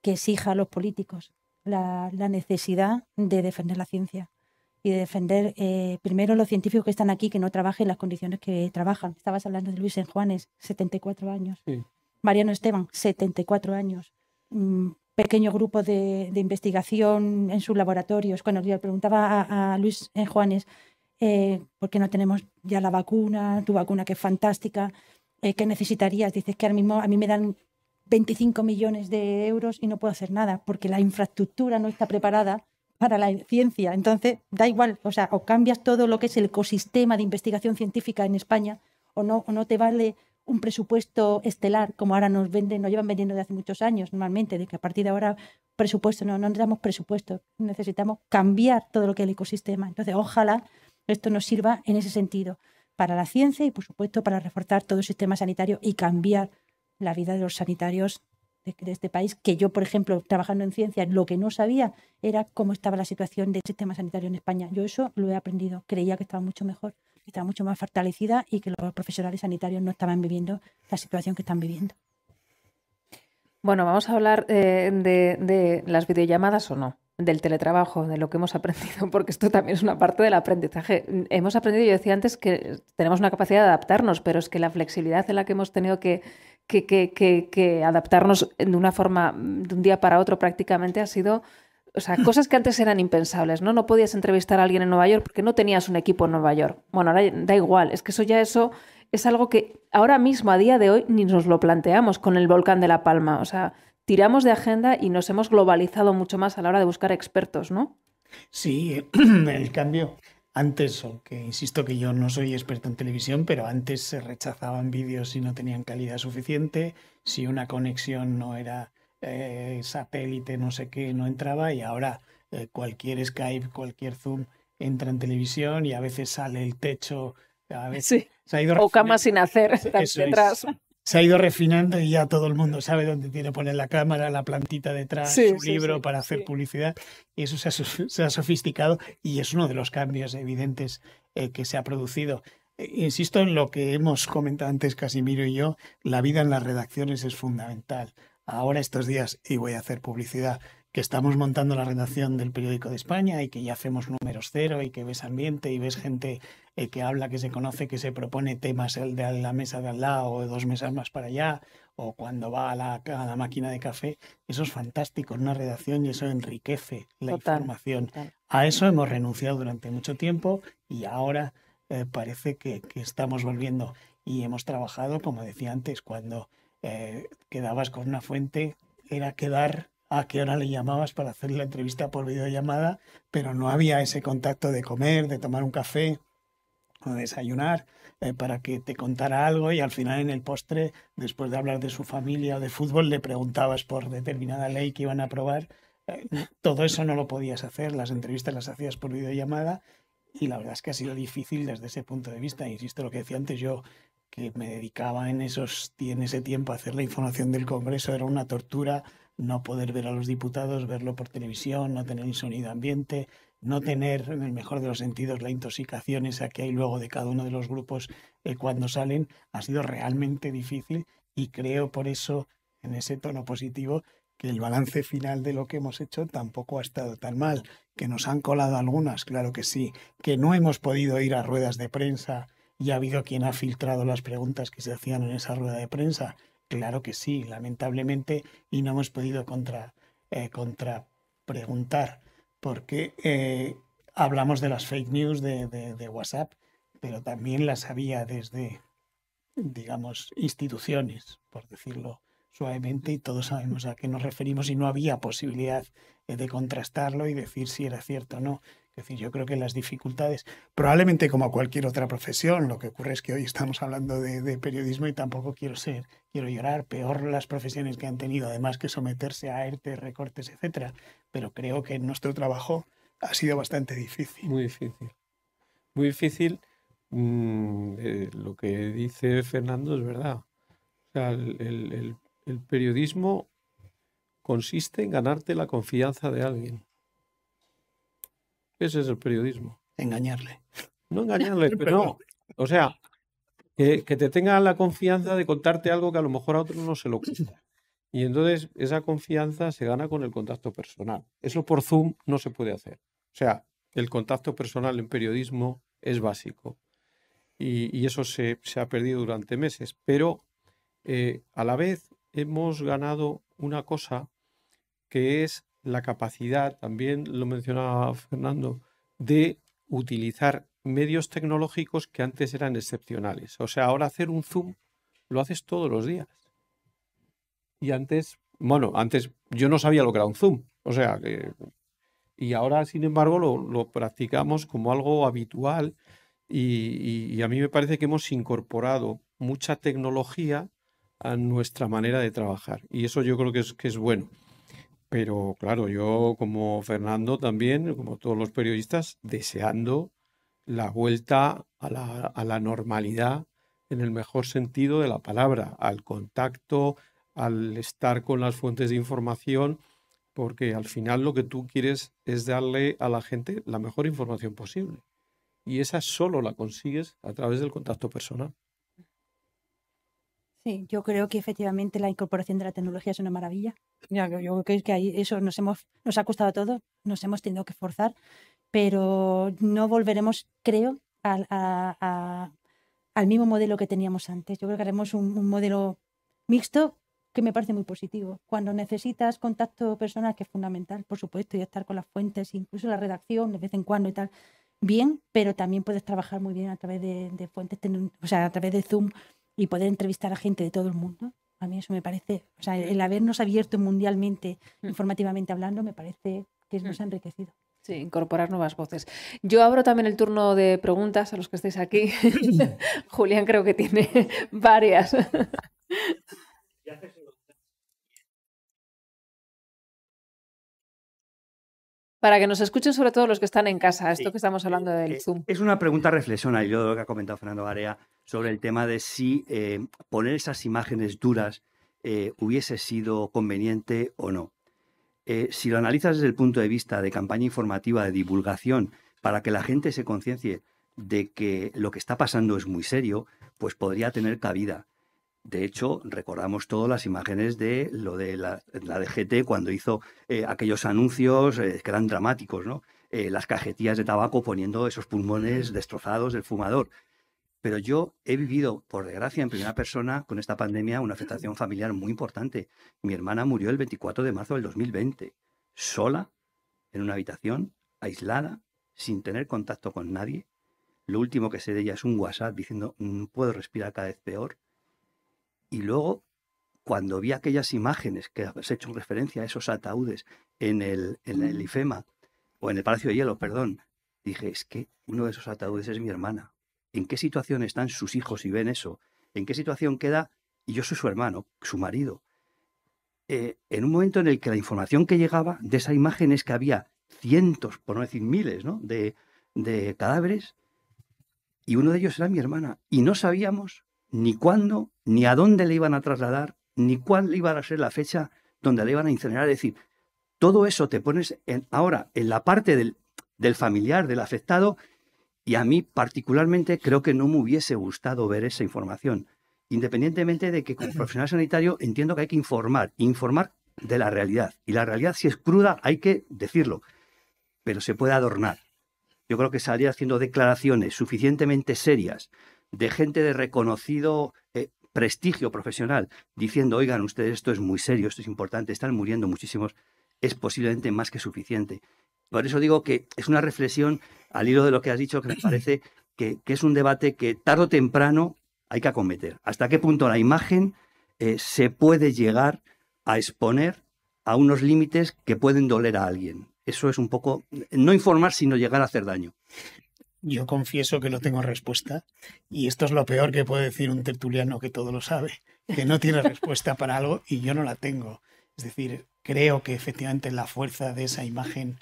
que exija a los políticos la, necesidad de defender la ciencia y de defender eh, primero los científicos que están aquí, que no trabajen en las condiciones que trabajan. Estabas hablando de Luis Enjuanes, 74 años. Mariano Esteban, 74 años. Un pequeño grupo de, investigación en sus laboratorios. Cuando le preguntaba a, Luis Enjuanes, eh, ¿por qué no tenemos ya la vacuna, tu vacuna que es fantástica? Eh, ¿Qué necesitarías? Dices que ahora mismo a mí me dan 25 millones de euros y no puedo hacer nada porque la infraestructura no está preparada para la ciencia. Entonces, da igual, o sea, o cambias todo lo que es el ecosistema de investigación científica en España o no, o no te vale un presupuesto estelar como ahora nos venden, nos llevan vendiendo desde hace muchos años normalmente, de que a partir de ahora presupuesto, no, no necesitamos presupuesto, necesitamos cambiar todo lo que es el ecosistema. Entonces, ojalá esto nos sirva en ese sentido para la ciencia y, por supuesto, para reforzar todo el sistema sanitario y cambiar la vida de los sanitarios de, este país, que yo, por ejemplo, trabajando en ciencia, lo que no sabía era cómo estaba la situación del sistema sanitario en España. Yo eso lo he aprendido, creía que estaba mucho mejor, que estaba mucho más fortalecida y que los profesionales sanitarios no estaban viviendo la situación que están viviendo. Bueno, vamos a hablar eh, de, de las videollamadas o no del teletrabajo, de lo que hemos aprendido, porque esto también es una parte del aprendizaje. Hemos aprendido, yo decía antes, que tenemos una capacidad de adaptarnos, pero es que la flexibilidad en la que hemos tenido que, que, que, que, adaptarnos de una forma, de un día para otro prácticamente, ha sido, o sea, cosas que antes eran impensables, ¿no? No podías entrevistar a alguien en Nueva York porque no tenías un equipo en Nueva York. Bueno, ahora da igual, es que eso ya eso es algo que ahora mismo, a día de hoy, ni nos lo planteamos con el volcán de La Palma. O sea, tiramos de agenda y nos hemos globalizado mucho más a la hora de buscar expertos, ¿no? Sí, el cambio. Antes, aunque insisto que yo no soy experto en televisión, pero antes se rechazaban vídeos si no tenían calidad suficiente, si una conexión no era eh, satélite, no sé qué, no entraba, y ahora eh, cualquier Skype, cualquier Zoom entra en televisión y a veces sale el techo. A veces, sí. o cama sin hacer detrás se ha ido refinando y ya todo el mundo sabe dónde tiene que poner la cámara, la plantita detrás, su libro para hacer publicidad. Y eso se ha, sofisticado y es uno de los cambios evidentes eh, que se ha producido. Eh, insisto en lo que hemos comentado antes Casimiro y yo, la vida en las redacciones es fundamental. Ahora estos días, y voy a hacer publicidad, que estamos montando la redacción del periódico de España y que ya hacemos números cero y que ves ambiente y ves gente eh, que habla, que se conoce, que se propone temas el de la mesa de al lado o dos mesas más para allá o cuando va a la, la máquina de café, eso es fantástico en una redacción y eso enriquece la información. A eso hemos renunciado durante mucho tiempo y ahora eh, parece que, que, estamos volviendo. Y hemos trabajado, como decía antes, cuando eh, quedabas con una fuente, era quedar a qué hora le llamabas para hacer la entrevista por videollamada, pero no había ese contacto de comer, de tomar un café o de desayunar eh, para que te contara algo y al final en el postre, después de hablar de su familia o de fútbol, le preguntabas por determinada ley que iban a aprobar. Eh, todo eso no lo podías hacer, las entrevistas las hacías por videollamada y la verdad es que ha sido difícil desde ese punto de vista. Insisto lo que decía antes, yo que me dedicaba en, esos, en ese tiempo a hacer la información del Congreso, era una tortura no poder ver a los diputados, verlo por televisión, no tener ni sonido ambiente, no tener, en el mejor de los sentidos, la intoxicación esa que hay luego de cada uno de los grupos eh, cuando salen, ha sido realmente difícil y creo por eso, en ese tono positivo, que el balance final de lo que hemos hecho tampoco ha estado tan mal, que nos han colado algunas, claro que sí, que no hemos podido ir a ruedas de prensa y ha habido quien ha filtrado las preguntas que se hacían en esa rueda de prensa, claro que sí, lamentablemente, y no hemos podido contra, eh, contra preguntar, porque eh, hablamos de las fake news de, de WhatsApp, pero también las había desde, digamos, instituciones, por decirlo suavemente y todos sabemos a qué nos referimos y no había posibilidad eh, de contrastarlo y decir si era cierto o no. Es decir, yo creo que las dificultades, probablemente como cualquier otra profesión, lo que ocurre es que hoy estamos hablando de, periodismo y tampoco quiero ser, quiero llorar, peor las profesiones que han tenido, además que someterse a ERTE, recortes, etcétera. Pero creo que nuestro trabajo ha sido bastante difícil. Muy difícil. Muy difícil. Mm, eh, lo que dice Fernando es verdad. O sea, el el periodismo consiste en ganarte la confianza de alguien. Ese es el periodismo. Engañarle. No engañarle, pero no. O sea, que, te tenga la confianza de contarte algo que a lo mejor a otro no se lo cuenta. Y entonces esa confianza se gana con el contacto personal. Eso por Zoom no se puede hacer. O sea, el contacto personal en periodismo es básico. Y, eso se, ha perdido durante meses. Pero eh, a la vez hemos ganado una cosa que es la capacidad, también lo mencionaba Fernando, de utilizar medios tecnológicos que antes eran excepcionales. O sea, ahora hacer un Zoom lo haces todos los días. Y antes, bueno, antes yo no sabía lo que era un Zoom. O sea, que... Y ahora, sin embargo, lo, practicamos como algo habitual y a mí me parece que hemos incorporado mucha tecnología a nuestra manera de trabajar. Y eso yo creo que es, que es bueno. Pero claro, yo como Fernando también, como todos los periodistas, deseando la vuelta a la, normalidad en el mejor sentido de la palabra, al contacto, al estar con las fuentes de información, porque al final lo que tú quieres es darle a la gente la mejor información posible. Y esa solo la consigues a través del contacto personal. Sí, yo creo que efectivamente la incorporación de la tecnología es una maravilla. Yo creo que ahí eso nos hemos nos ha costado todo, nos hemos tenido que forzar, pero no volveremos, creo, al, al mismo modelo que teníamos antes. Yo creo que haremos un, un, modelo mixto que me parece muy positivo. Cuando necesitas contacto personal, que es fundamental, por supuesto, y estar con las fuentes, incluso la redacción de vez en cuando y tal, bien, pero también puedes trabajar muy bien a través de, de fuentes, o sea, a través de Zoom y poder entrevistar a gente de todo el mundo. A mí eso me parece, o sea, el habernos abierto mundialmente, mm. informativamente hablando, me parece que nos ha mm. enriquecido. Sí, incorporar nuevas voces. Yo abro también el turno de preguntas a los que estéis aquí. Julián creo que tiene varias. Para que nos escuchen sobre todo los que están en casa, esto que estamos hablando del eh, Zoom. Es una pregunta reflexión y lo que ha comentado Fernando Garea sobre el tema de si eh, poner esas imágenes duras eh, hubiese sido conveniente o no. si lo analizas desde el punto de vista de campaña informativa, de divulgación, para que la gente se conciencie de que lo que está pasando es muy serio, pues podría tener cabida. De hecho, recordamos todas las imágenes de lo de la, DGT cuando hizo eh, aquellos anuncios eh, que eran dramáticos, ¿no? Eh, las cajetillas de tabaco poniendo esos pulmones destrozados del fumador. Pero yo he vivido, por desgracia, en primera persona con esta pandemia una afectación familiar muy importante. Mi hermana murió el 24 de marzo del 2020, sola, en una habitación, aislada, sin tener contacto con nadie. Lo último que sé de ella es un WhatsApp diciendo, puedo respirar cada vez peor y luego, cuando vi aquellas imágenes que has hecho referencia a esos ataúdes en el, en el IFEMA, o en el Palacio de Hielo, perdón, dije, es que uno de esos ataúdes es mi hermana. ¿En qué situación están sus hijos y ven eso? ¿En qué situación queda? Y yo soy su hermano, su marido. Eh, en un momento en el que la información que llegaba de esa imagen es que había cientos, por no decir miles, ¿no? de, de cadáveres, y uno de ellos era mi hermana. Y no sabíamos ni cuándo, ni a dónde le iban a trasladar, ni cuál iba a ser la fecha donde le iban a incinerar. Es decir, todo eso te pones en, ahora en la parte del, del familiar, del afectado, y a mí particularmente creo que no me hubiese gustado ver esa información. Independientemente de que como profesional sanitario entiendo que hay que informar, informar de la realidad. Y la realidad si es cruda hay que decirlo, pero se puede adornar. Yo creo que salir haciendo declaraciones suficientemente serias de gente de reconocido eh, prestigio profesional diciendo, oigan, ustedes esto es muy serio, esto es importante, están muriendo muchísimos, es posiblemente más que suficiente. Por eso digo que es una reflexión al hilo de lo que has dicho que me parece que, es un debate que tarde o temprano hay que acometer. ¿Hasta qué punto la imagen eh, se puede llegar a exponer a unos límites que pueden doler a alguien? Eso es un poco, no informar, sino llegar a hacer daño. Yo confieso que no tengo respuesta y esto es lo peor que puede decir un tertuliano que todo lo sabe, que no tiene respuesta para algo y yo no la tengo. Es decir, creo que efectivamente la fuerza de esa imagen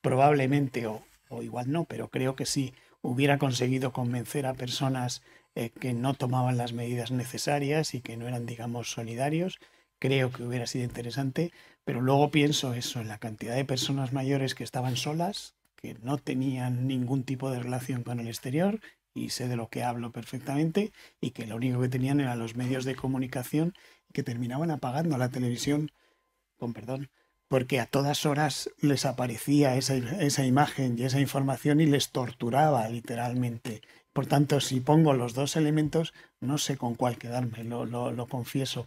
probablemente, o, igual no, pero creo que sí, hubiera conseguido convencer a personas eh, que no tomaban las medidas necesarias y que no eran, digamos, solidarios. Creo que hubiera sido interesante, pero luego pienso eso, en la cantidad de personas mayores que estaban solas, que no tenían ningún tipo de relación con el exterior, y sé de lo que hablo perfectamente, y que lo único que tenían eran los medios de comunicación que terminaban apagando la televisión, con perdón, porque a todas horas les aparecía esa, esa, imagen y esa información y les torturaba literalmente. Por tanto, si pongo los dos elementos, no sé con cuál quedarme, lo, lo, confieso.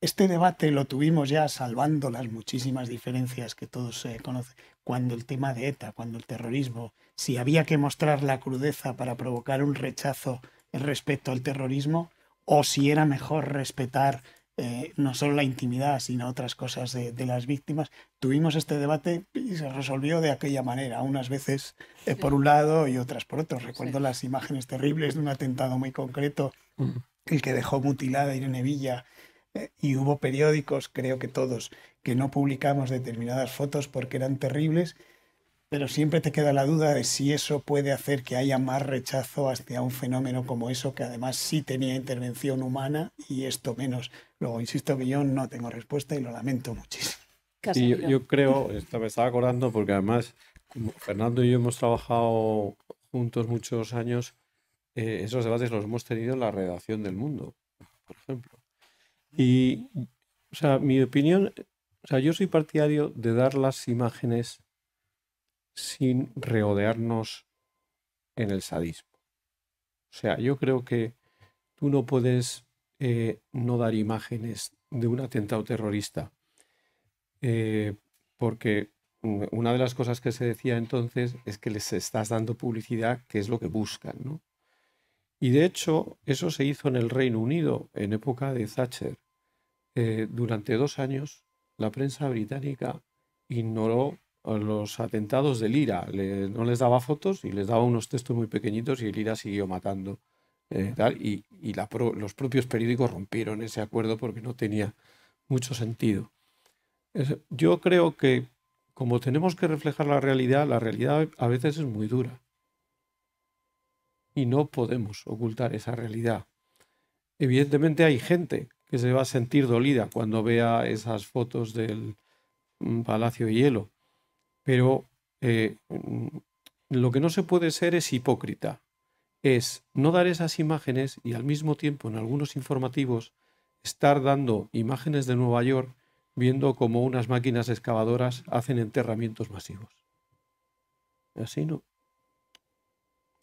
Este debate lo tuvimos ya salvando las muchísimas diferencias que todos conocen, cuando el tema de ETA, cuando el terrorismo, si había que mostrar la crudeza para provocar un rechazo respecto al terrorismo, o si era mejor respetar eh, no solo la intimidad, sino otras cosas de, las víctimas. Tuvimos este debate y se resolvió de aquella manera, unas veces eh, por un lado y otras por otro. Recuerdo las imágenes terribles de un atentado muy concreto, el que dejó mutilada Irene Villa y hubo periódicos, creo que todos, que no publicamos determinadas fotos porque eran terribles, pero siempre te queda la duda de si eso puede hacer que haya más rechazo hacia un fenómeno como eso, que además sí tenía intervención humana y esto menos. Luego, insisto que yo no tengo respuesta y lo lamento muchísimo. Sí, yo, creo, me estaba acordando porque además, como Fernando y yo hemos trabajado juntos muchos años, eh, esos debates los hemos tenido en la redacción del mundo, por ejemplo. Y, o sea, mi opinión, o sea, yo soy partidario de dar las imágenes sin reodearnos en el sadismo. O sea, yo creo que tú no puedes eh, no dar imágenes de un atentado terrorista, eh, porque una de las cosas que se decía entonces es que les estás dando publicidad, que es lo que buscan, ¿no? Y de hecho, eso se hizo en el Reino Unido en época de Thatcher. Eh, durante dos años la prensa británica ignoró los atentados del IRA. no les daba fotos y les daba unos textos muy pequeñitos y el IRA siguió matando. Eh, y, los propios periódicos rompieron ese acuerdo porque no tenía mucho sentido. yo creo que como tenemos que reflejar la realidad, la realidad a veces es muy dura. Y no podemos ocultar esa realidad. Evidentemente hay gente que se va a sentir dolida cuando vea esas fotos del mm, Palacio de Hielo. Pero eh, mm, lo que no se puede ser es hipócrita. Es no dar esas imágenes y al mismo tiempo en algunos informativos estar dando imágenes de Nueva York viendo cómo unas máquinas excavadoras hacen enterramientos masivos. Así no.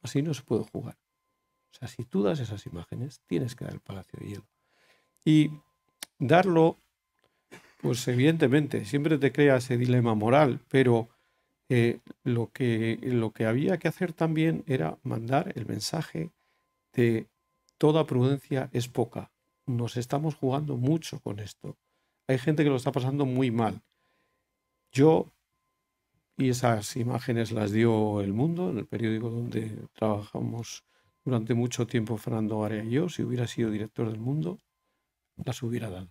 Así no se puede jugar. O sea, si tú das esas imágenes, tienes que dar el Palacio de Hielo. Y darlo, pues evidentemente, siempre te crea ese dilema moral, pero eh, lo, que, lo que había que hacer también era mandar el mensaje de toda prudencia es poca. Nos estamos jugando mucho con esto. Hay gente que lo está pasando muy mal. Yo, y esas imágenes las dio El Mundo, en el periódico donde trabajamos durante mucho tiempo Fernando Area y yo, si hubiera sido director del Mundo, las hubiera dado.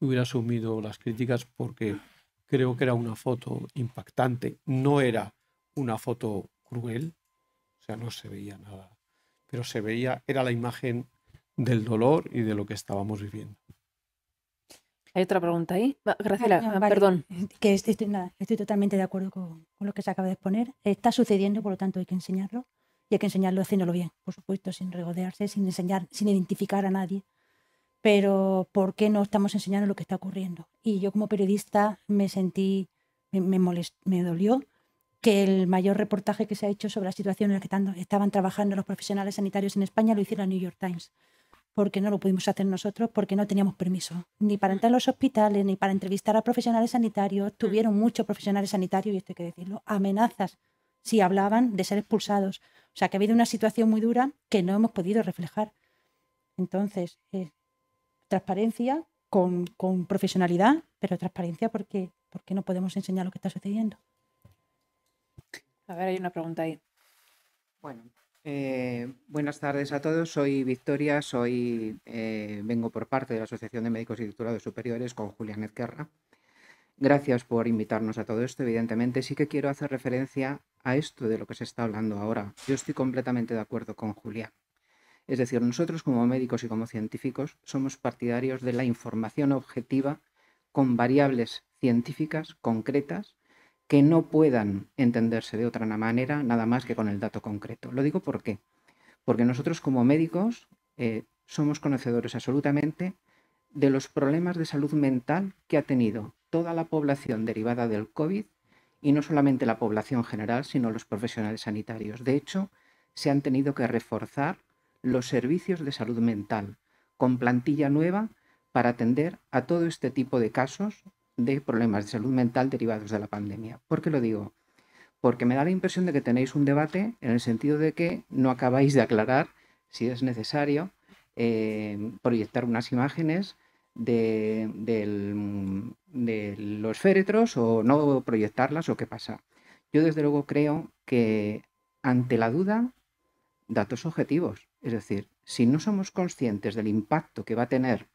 Hubiera asumido las críticas porque creo que era una foto impactante. No era una foto cruel, o sea, no se veía nada, pero se veía, era la imagen del dolor y de lo que estábamos viviendo. Hay otra pregunta ahí. Graciela, Ah, no, vale. perdón. Que estoy, estoy- nada, estoy totalmente de acuerdo con, con lo que se acaba de exponer. Está sucediendo, por lo tanto hay que enseñarlo. Y hay que enseñarlo haciéndolo bien, por supuesto, sin regodearse, sin enseñar, sin identificar a nadie. Pero ¿por qué no estamos enseñando lo que está ocurriendo? Y yo como periodista me sentí, me, me, molest- me dolió que el mayor reportaje que se ha hecho sobre la situación en la que tanto estaban trabajando los profesionales sanitarios en España lo hiciera el New York Times porque no lo pudimos hacer nosotros, porque no teníamos permiso, ni para entrar a los hospitales, ni para entrevistar a profesionales sanitarios. Tuvieron muchos profesionales sanitarios, y esto hay que decirlo, amenazas si hablaban de ser expulsados. O sea, que ha habido una situación muy dura que no hemos podido reflejar. Entonces, eh, transparencia con, con profesionalidad, pero transparencia porque, porque no podemos enseñar lo que está sucediendo. A ver, hay una pregunta ahí. Bueno, eh, buenas tardes a todos. Soy Victoria, soy, eh, vengo por parte de la Asociación de Médicos y Titulados Superiores con Julián Ezquerra. Gracias por invitarnos a todo esto. Evidentemente, sí que quiero hacer referencia a esto de lo que se está hablando ahora. Yo estoy completamente de acuerdo con Julián. Es decir, nosotros como médicos y como científicos somos partidarios de la información objetiva con variables científicas concretas que no puedan entenderse de otra manera nada más que con el dato concreto. Lo digo por qué. Porque nosotros como médicos eh, somos conocedores absolutamente de los problemas de salud mental que ha tenido toda la población derivada del COVID y no solamente la población general, sino los profesionales sanitarios. De hecho, se han tenido que reforzar los servicios de salud mental con plantilla nueva para atender a todo este tipo de casos de problemas de salud mental derivados de la pandemia. ¿Por qué lo digo? Porque me da la impresión de que tenéis un debate en el sentido de que no acabáis de aclarar si es necesario eh, proyectar unas imágenes de, los féretros o no proyectarlas o qué pasa. Yo desde luego creo que ante la duda, datos objetivos. Es decir, si no somos conscientes del impacto que va a tener,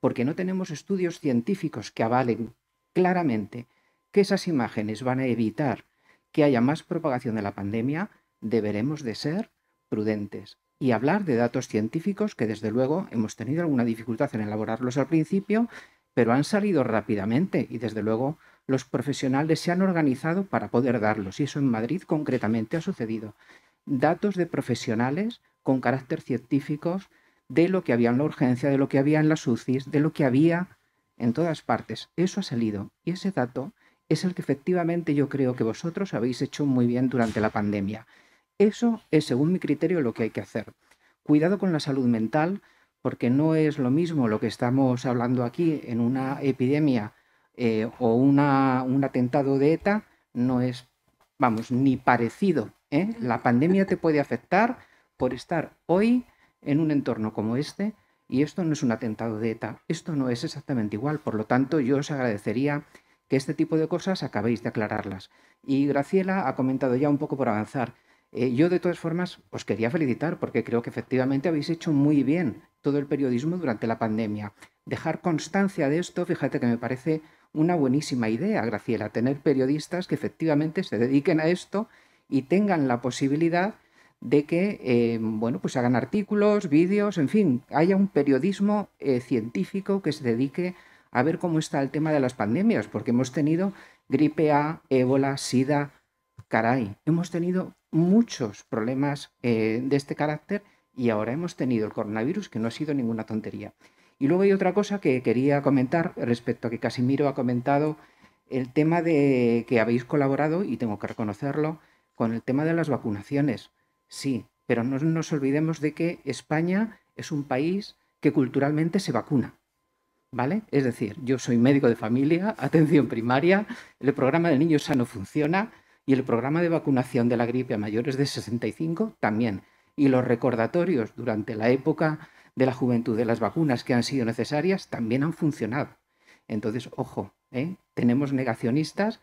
porque no tenemos estudios científicos que avalen claramente que esas imágenes van a evitar que haya más propagación de la pandemia, deberemos de ser prudentes y hablar de datos científicos que desde luego hemos tenido alguna dificultad en elaborarlos al principio, pero han salido rápidamente y desde luego los profesionales se han organizado para poder darlos y eso en Madrid concretamente ha sucedido. Datos de profesionales con carácter científicos de lo que había en la urgencia, de lo que había en las UCIs, de lo que había en todas partes. Eso ha salido y ese dato es el que efectivamente yo creo que vosotros habéis hecho muy bien durante la pandemia. Eso es, según mi criterio, lo que hay que hacer. Cuidado con la salud mental, porque no es lo mismo lo que estamos hablando aquí en una epidemia eh, o una, un atentado de ETA, no es, vamos, ni parecido. ¿eh? La pandemia te puede afectar por estar hoy en un entorno como este y esto no es un atentado de ETA, esto no es exactamente igual. Por lo tanto, yo os agradecería que este tipo de cosas acabéis de aclararlas. Y Graciela ha comentado ya un poco por avanzar. Eh, yo de todas formas os quería felicitar porque creo que efectivamente habéis hecho muy bien todo el periodismo durante la pandemia. Dejar constancia de esto, fíjate que me parece una buenísima idea, Graciela, tener periodistas que efectivamente se dediquen a esto y tengan la posibilidad de que, eh, bueno, pues hagan artículos, vídeos, en fin, haya un periodismo eh, científico que se dedique a ver cómo está el tema de las pandemias, porque hemos tenido gripe A, ébola, sida, caray, hemos tenido muchos problemas eh, de este carácter y ahora hemos tenido el coronavirus, que no ha sido ninguna tontería. Y luego hay otra cosa que quería comentar respecto a que Casimiro ha comentado el tema de que habéis colaborado, y tengo que reconocerlo, con el tema de las vacunaciones. Sí, pero no nos olvidemos de que España es un país que culturalmente se vacuna. ¿Vale? Es decir, yo soy médico de familia, atención primaria, el programa del niño sano funciona y el programa de vacunación de la gripe a mayores de 65 también. Y los recordatorios durante la época de la juventud de las vacunas que han sido necesarias también han funcionado. Entonces, ojo, ¿eh? tenemos negacionistas,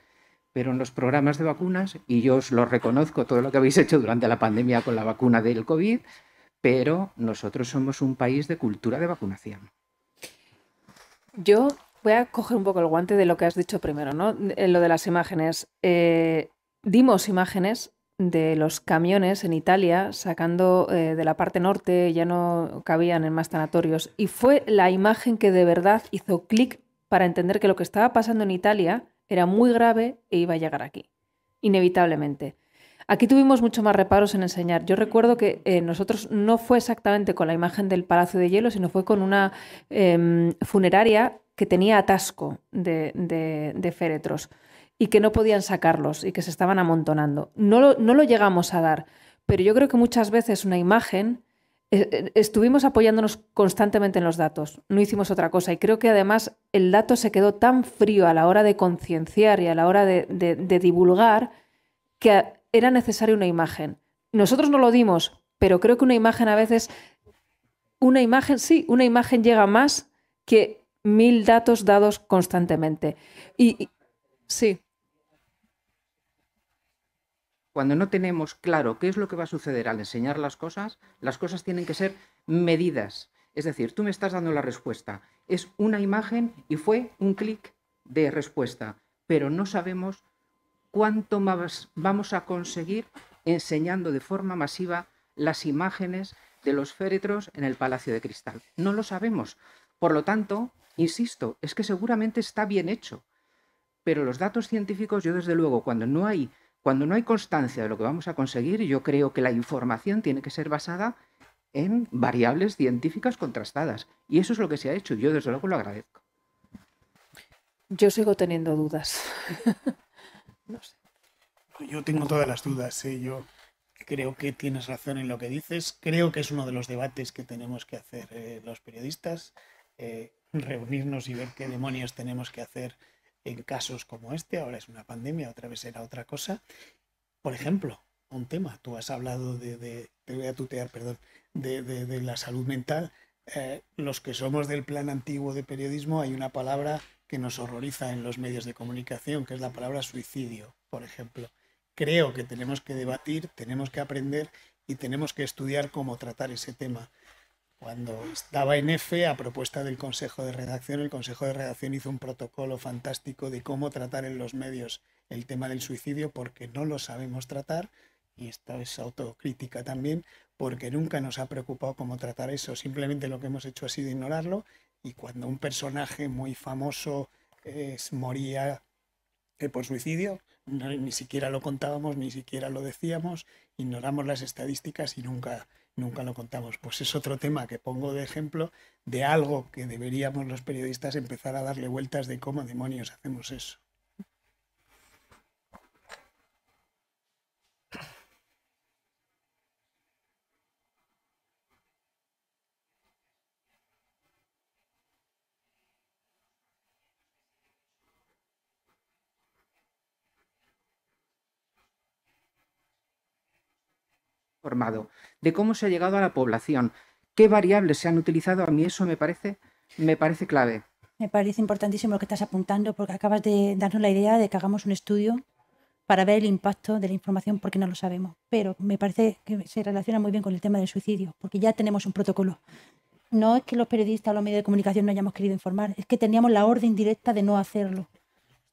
pero en los programas de vacunas, y yo os lo reconozco todo lo que habéis hecho durante la pandemia con la vacuna del COVID, pero nosotros somos un país de cultura de vacunación. Yo voy a coger un poco el guante de lo que has dicho primero, ¿no? Eh, Lo de las imágenes. Eh, dimos imágenes de los camiones en Italia sacando eh, de la parte norte, ya no cabían en más sanatorios. Y fue la imagen que de verdad hizo clic para entender que lo que estaba pasando en Italia era muy grave e iba a llegar aquí, inevitablemente. Aquí tuvimos mucho más reparos en enseñar. Yo recuerdo que eh, nosotros no fue exactamente con la imagen del Palacio de Hielo, sino fue con una em, funeraria que tenía atasco de féretros y que no podían sacarlos y que se estaban amontonando. No lo, no lo llegamos a dar, pero yo creo que muchas veces una imagen estuvimos apoyándonos constantemente en los datos, no hicimos otra cosa y creo que además el dato se quedó tan frío a la hora de concienciar y a la hora de, divulgar que era necesaria una imagen. Nosotros no lo dimos, pero creo que una imagen a veces, una imagen, sí, una imagen llega más que mil datos dados constantemente. Y, Sí. Cuando no tenemos claro qué es lo que va a suceder al enseñar las cosas, las cosas tienen que ser medidas. Es decir, tú me estás dando la respuesta. Es una imagen y fue un clic de respuesta, pero no sabemos cuánto más vamos a conseguir enseñando de forma masiva las imágenes de los féretros en el Palacio de Cristal. No lo sabemos. Por lo tanto, insisto, es que seguramente está bien hecho, pero los datos científicos, yo desde luego, cuando no hay, cuando no hay constancia de lo que vamos a conseguir, yo creo que la información tiene que ser basada en variables científicas contrastadas. Y eso es lo que se ha hecho. Yo desde luego lo agradezco. Yo sigo teniendo dudas. no sé. Yo tengo todas las dudas. ¿eh? Yo creo que tienes razón en lo que dices. Creo que es uno de los debates que tenemos que hacer eh, los periodistas. Eh, reunirnos y ver qué demonios tenemos que hacer en casos como este, ahora es una pandemia, otra vez era otra cosa. Por ejemplo, un tema, tú has hablado de, te voy a tutear, perdón, de, la salud mental. Eh, los que somos del plan antiguo de periodismo, hay una palabra que nos horroriza en los medios de comunicación, que es la palabra suicidio, por ejemplo. Creo que tenemos que debatir, tenemos que aprender y tenemos que estudiar cómo tratar ese tema. Cuando estaba en F, a propuesta del Consejo de Redacción, el Consejo de Redacción hizo un protocolo fantástico de cómo tratar en los medios el tema del suicidio, porque no lo sabemos tratar, y esta es autocrítica también, porque nunca nos ha preocupado cómo tratar eso. Simplemente lo que hemos hecho ha sido ignorarlo, y cuando un personaje muy famoso moría eh, por suicidio, ni siquiera lo contábamos, ni siquiera lo decíamos, ignoramos las estadísticas y nunca nunca lo contamos. Pues es otro tema que pongo de ejemplo de algo que deberíamos los periodistas empezar a darle vueltas de cómo demonios hacemos eso. De cómo se ha llegado a la población, qué variables se han utilizado, a mí eso me parece, me parece clave. Me parece importantísimo lo que estás apuntando porque acabas de darnos la idea de que hagamos un estudio para ver el impacto de la información porque no lo sabemos. Pero me parece que se relaciona muy bien con el tema del suicidio porque ya tenemos un protocolo. No es que los periodistas o los medios de comunicación no hayamos querido informar, es que teníamos la orden directa de no hacerlo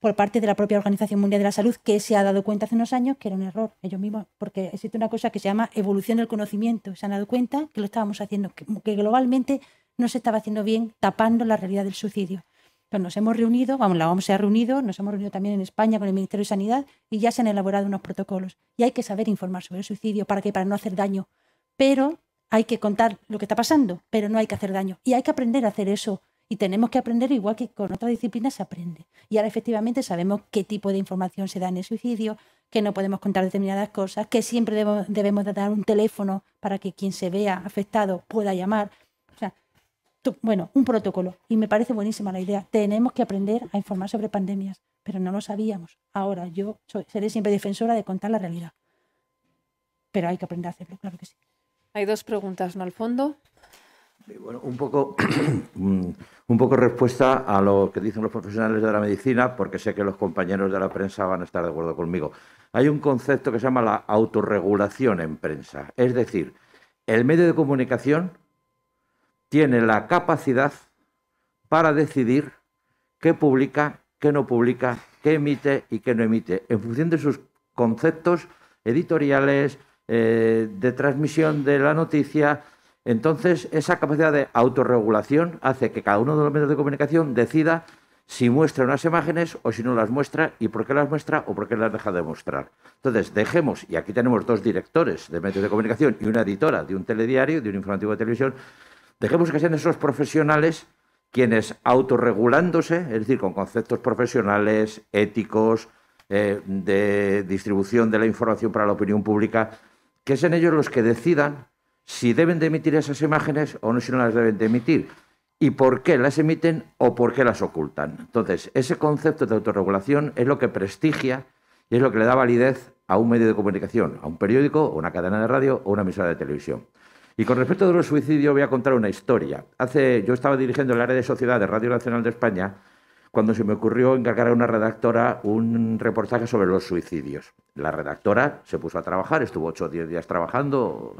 por parte de la propia Organización Mundial de la Salud, que se ha dado cuenta hace unos años que era un error, ellos mismos, porque existe una cosa que se llama evolución del conocimiento. Se han dado cuenta que lo estábamos haciendo, que, globalmente no se estaba haciendo bien tapando la realidad del suicidio. Entonces nos hemos reunido, vamos, la OMS se ha reunido, nos hemos reunido también en España con el Ministerio de Sanidad y ya se han elaborado unos protocolos. Y hay que saber informar sobre el suicidio para que para no hacer daño. Pero hay que contar lo que está pasando, pero no hay que hacer daño. Y hay que aprender a hacer eso y tenemos que aprender igual que con otras disciplinas se aprende. Y ahora efectivamente sabemos qué tipo de información se da en el suicidio, que no podemos contar determinadas cosas, que siempre debemos, dar un teléfono para que quien se vea afectado pueda llamar. O sea, bueno, un protocolo. Y me parece buenísima la idea. Tenemos que aprender a informar sobre pandemias, pero no lo sabíamos. Ahora yo seré siempre defensora de contar la realidad. Pero hay que aprender a hacerlo, claro que sí. Hay dos preguntas, ¿no? Al fondo. Bueno, un poco, un poco respuesta a lo que dicen los profesionales de la medicina, porque sé que los compañeros de la prensa van a estar de acuerdo conmigo. Hay un concepto que se llama la autorregulación en prensa. Es decir, el medio de comunicación tiene la capacidad para decidir qué publica, qué no publica, qué emite y qué no emite, en función de sus conceptos editoriales, eh, de transmisión de la noticia. Entonces, esa capacidad de autorregulación hace que cada uno de los medios de comunicación decida si muestra unas imágenes o si no las muestra y por qué las muestra o por qué las deja de mostrar. Entonces, dejemos, y aquí tenemos dos directores de medios de comunicación y una editora de un telediario, de un informativo de televisión, dejemos que sean esos profesionales quienes autorregulándose, es decir, con conceptos profesionales, éticos, eh, de distribución de la información para la opinión pública, que sean ellos los que decidan si deben de emitir esas imágenes o no si no las deben de emitir y por qué las emiten o por qué las ocultan. Entonces, ese concepto de autorregulación es lo que prestigia y es lo que le da validez a un medio de comunicación, a un periódico, o una cadena de radio o una emisora de televisión. Y con respecto a los suicidios voy a contar una historia. Hace, yo estaba dirigiendo el área de sociedad de Radio Nacional de España cuando se me ocurrió encargar a una redactora un reportaje sobre los suicidios. La redactora se puso a trabajar, estuvo ocho o diez días trabajando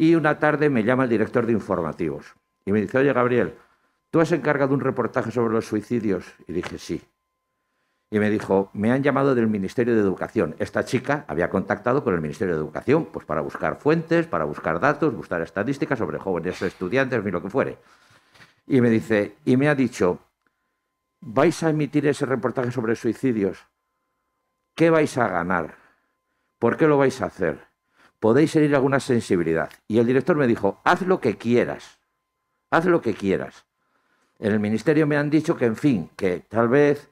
y una tarde me llama el director de informativos y me dice, oye Gabriel, ¿tú has encargado un reportaje sobre los suicidios? Y dije, sí. Y me dijo, me han llamado del Ministerio de Educación. Esta chica había contactado con el Ministerio de Educación, pues para buscar fuentes, para buscar datos, buscar estadísticas sobre jóvenes estudiantes, ni lo que fuere. Y me dice, y me ha dicho, vais a emitir ese reportaje sobre suicidios. ¿Qué vais a ganar? ¿Por qué lo vais a hacer? Podéis herir alguna sensibilidad. Y el director me dijo, haz lo que quieras haz lo que quieras. En el ministerio me han dicho que, en fin, que tal vez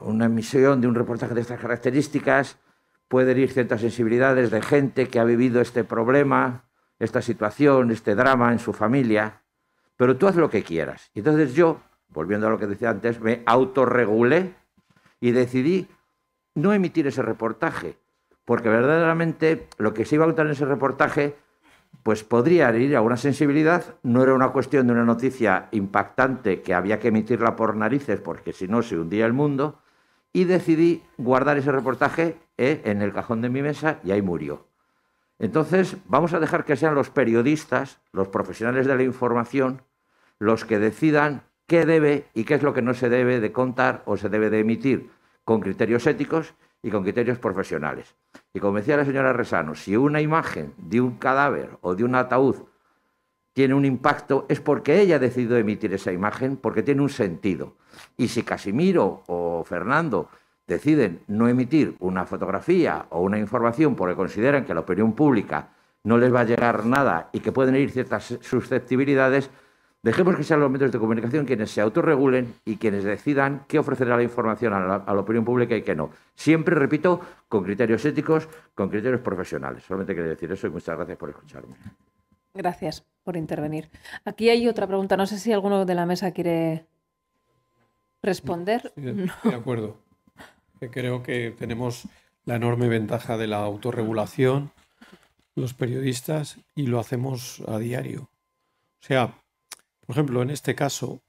una emisión de un reportaje de estas características puede herir ciertas sensibilidades de gente que ha vivido este problema, esta situación, este drama en su familia, pero tú haz lo que quieras. Y entonces yo, volviendo a lo que decía antes, me autorregulé y decidí no emitir ese reportaje, porque verdaderamente lo que se iba a contar en ese reportaje pues podría ir a una sensibilidad. No era una cuestión de una noticia impactante que había que emitirla por narices porque si no se hundía el mundo. Y decidí guardar ese reportaje eh, en el cajón de mi mesa y ahí murió. Entonces, vamos a dejar que sean los periodistas, los profesionales de la información, los que decidan qué debe y qué es lo que no se debe de contar o se debe de emitir con criterios éticos y con criterios profesionales. Y como decía la señora Resano, si una imagen de un cadáver o de un ataúd tiene un impacto, es porque ella ha decidido emitir esa imagen, porque tiene un sentido. Y si Casimiro o Fernando deciden no emitir una fotografía o una información porque consideran que la opinión pública no les va a llegar nada y que pueden ir ciertas susceptibilidades, Dejemos que sean los medios de comunicación quienes se autorregulen y quienes decidan qué ofrecerá la información a la, opinión pública y qué no. Siempre, repito, con criterios éticos, con criterios profesionales. Solamente quería decir eso y muchas gracias por escucharme. Gracias por intervenir. Aquí hay otra pregunta. No sé si alguno de la mesa quiere responder. de, acuerdo. Creo que tenemos la enorme ventaja de la autorregulación, los periodistas, y lo hacemos a diario. O sea, por ejemplo, en este caso,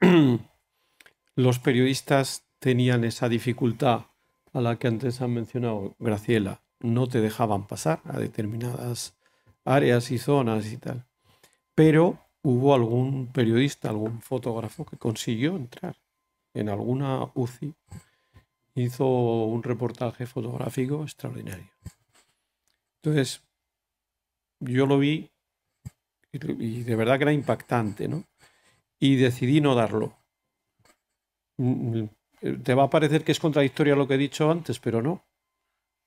los periodistas tenían esa dificultad a la que antes han mencionado Graciela. No te dejaban pasar a determinadas áreas y zonas y tal. Pero hubo algún periodista, algún fotógrafo que consiguió entrar en alguna UCI. Hizo un reportaje fotográfico extraordinario. Entonces, yo lo vi y de verdad que era impactante, ¿no? Y decidí no darlo. Mm, mm, te va a parecer que es contradictorio lo que he dicho antes, pero no.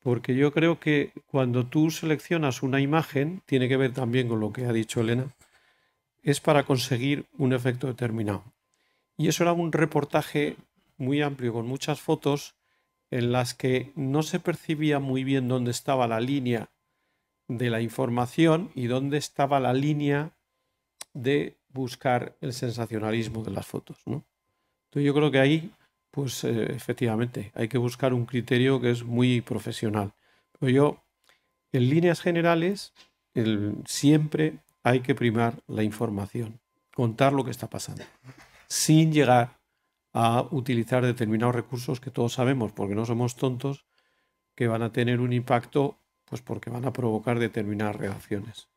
Porque yo creo que cuando tú seleccionas una imagen, tiene que ver también con lo que ha dicho Elena, es para conseguir un efecto determinado. Y eso era un reportaje muy amplio, con muchas fotos en las que no se percibía muy bien dónde estaba la línea de la información y dónde estaba la línea de buscar el sensacionalismo de las fotos. ¿no? Entonces yo creo que ahí, pues eh, efectivamente, hay que buscar un criterio que es muy profesional. Pero yo, en líneas generales, siempre hay que primar la información, contar lo que está pasando, sin llegar a utilizar determinados recursos que todos sabemos, porque no somos tontos, que van a tener un impacto pues porque van a provocar determinadas reacciones.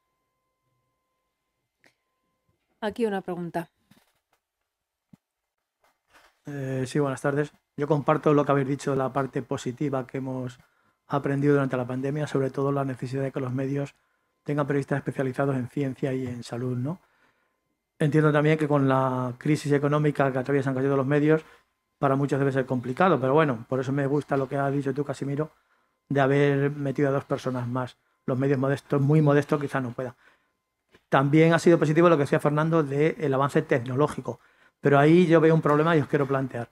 Aquí una pregunta. Eh, sí, buenas tardes. Yo comparto lo que habéis dicho de la parte positiva que hemos aprendido durante la pandemia, sobre todo la necesidad de que los medios tengan periodistas especializados en ciencia y en salud, ¿no? Entiendo también que con la crisis económica que atraviesan casi todos los medios, para muchos debe ser complicado, pero bueno, por eso me gusta lo que has dicho tú, Casimiro, de haber metido a dos personas más. Los medios modestos, muy modestos, quizás no puedan. También ha sido positivo lo que decía Fernando del avance tecnológico, pero ahí yo veo un problema y os quiero plantear.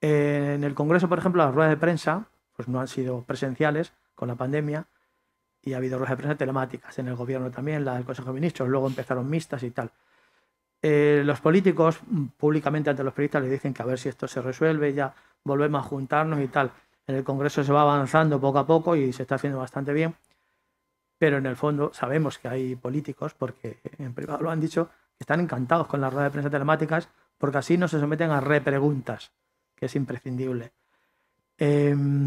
En el Congreso, por ejemplo, las ruedas de prensa pues no han sido presenciales con la pandemia y ha habido ruedas de prensa telemáticas. En el gobierno también, la del Consejo de Ministros, luego empezaron mixtas y tal. Eh, los políticos mm, públicamente ante los periodistas le dicen que a ver si esto se resuelve, ya volvemos a juntarnos y tal. En el Congreso se va avanzando poco a poco y se está haciendo bastante bien, pero en el fondo sabemos que hay políticos, porque en privado lo han dicho, que están encantados con las ruedas de prensa telemáticas porque así no se someten a repreguntas, que es imprescindible. Em,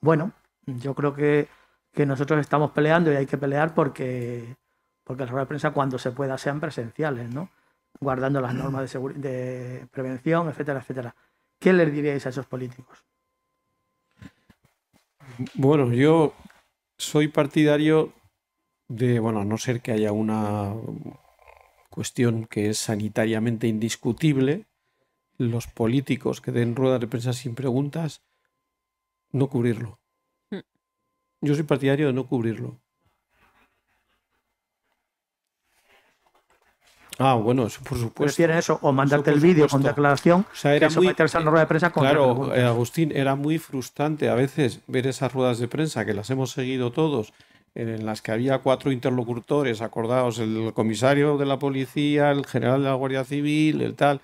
bueno, yo creo que, que, nosotros estamos peleando y hay que pelear porque, porque las ruedas de prensa cuando se pueda sean presenciales, ¿no? guardando las normas de, de prevención, etcétera, etcétera. ¿Qué les diríais a esos políticos? Bueno, yo soy partidario de, bueno, a no ser que haya una cuestión que es sanitariamente indiscutible, los políticos que den ruedas de prensa sin preguntas, no cubrirlo. Hmm. Yo soy partidario de no cubrirlo. Ah, bueno, eso por supuesto. Prefieren eso, o mandarte el vídeo con declaración, o sea, era muy, a una rueda de prensa con Claro, eh, Agustín, era muy frustrante a veces ver esas ruedas de prensa que las hemos seguido todos, en las que había cuatro interlocutores, acordados, el comisario de la policía, el general de la Guardia Civil, el tal,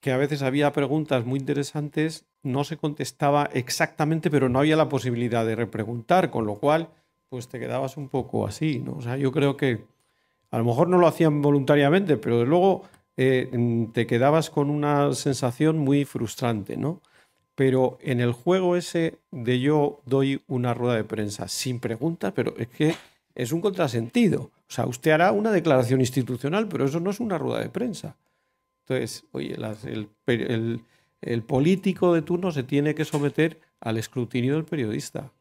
que a veces había preguntas muy interesantes, no se contestaba exactamente, pero no había la posibilidad de repreguntar, con lo cual, pues te quedabas un poco así, ¿no? O sea, yo creo que a lo mejor no lo hacían voluntariamente, pero luego eh, te quedabas con una sensación muy frustrante, ¿no? Pero en el juego ese de yo doy una rueda de prensa sin preguntas, pero es que es un contrasentido. O sea, usted hará una declaración institucional, pero eso no es una rueda de prensa. Entonces, oye, el, político de turno se tiene que someter al escrutinio del periodista.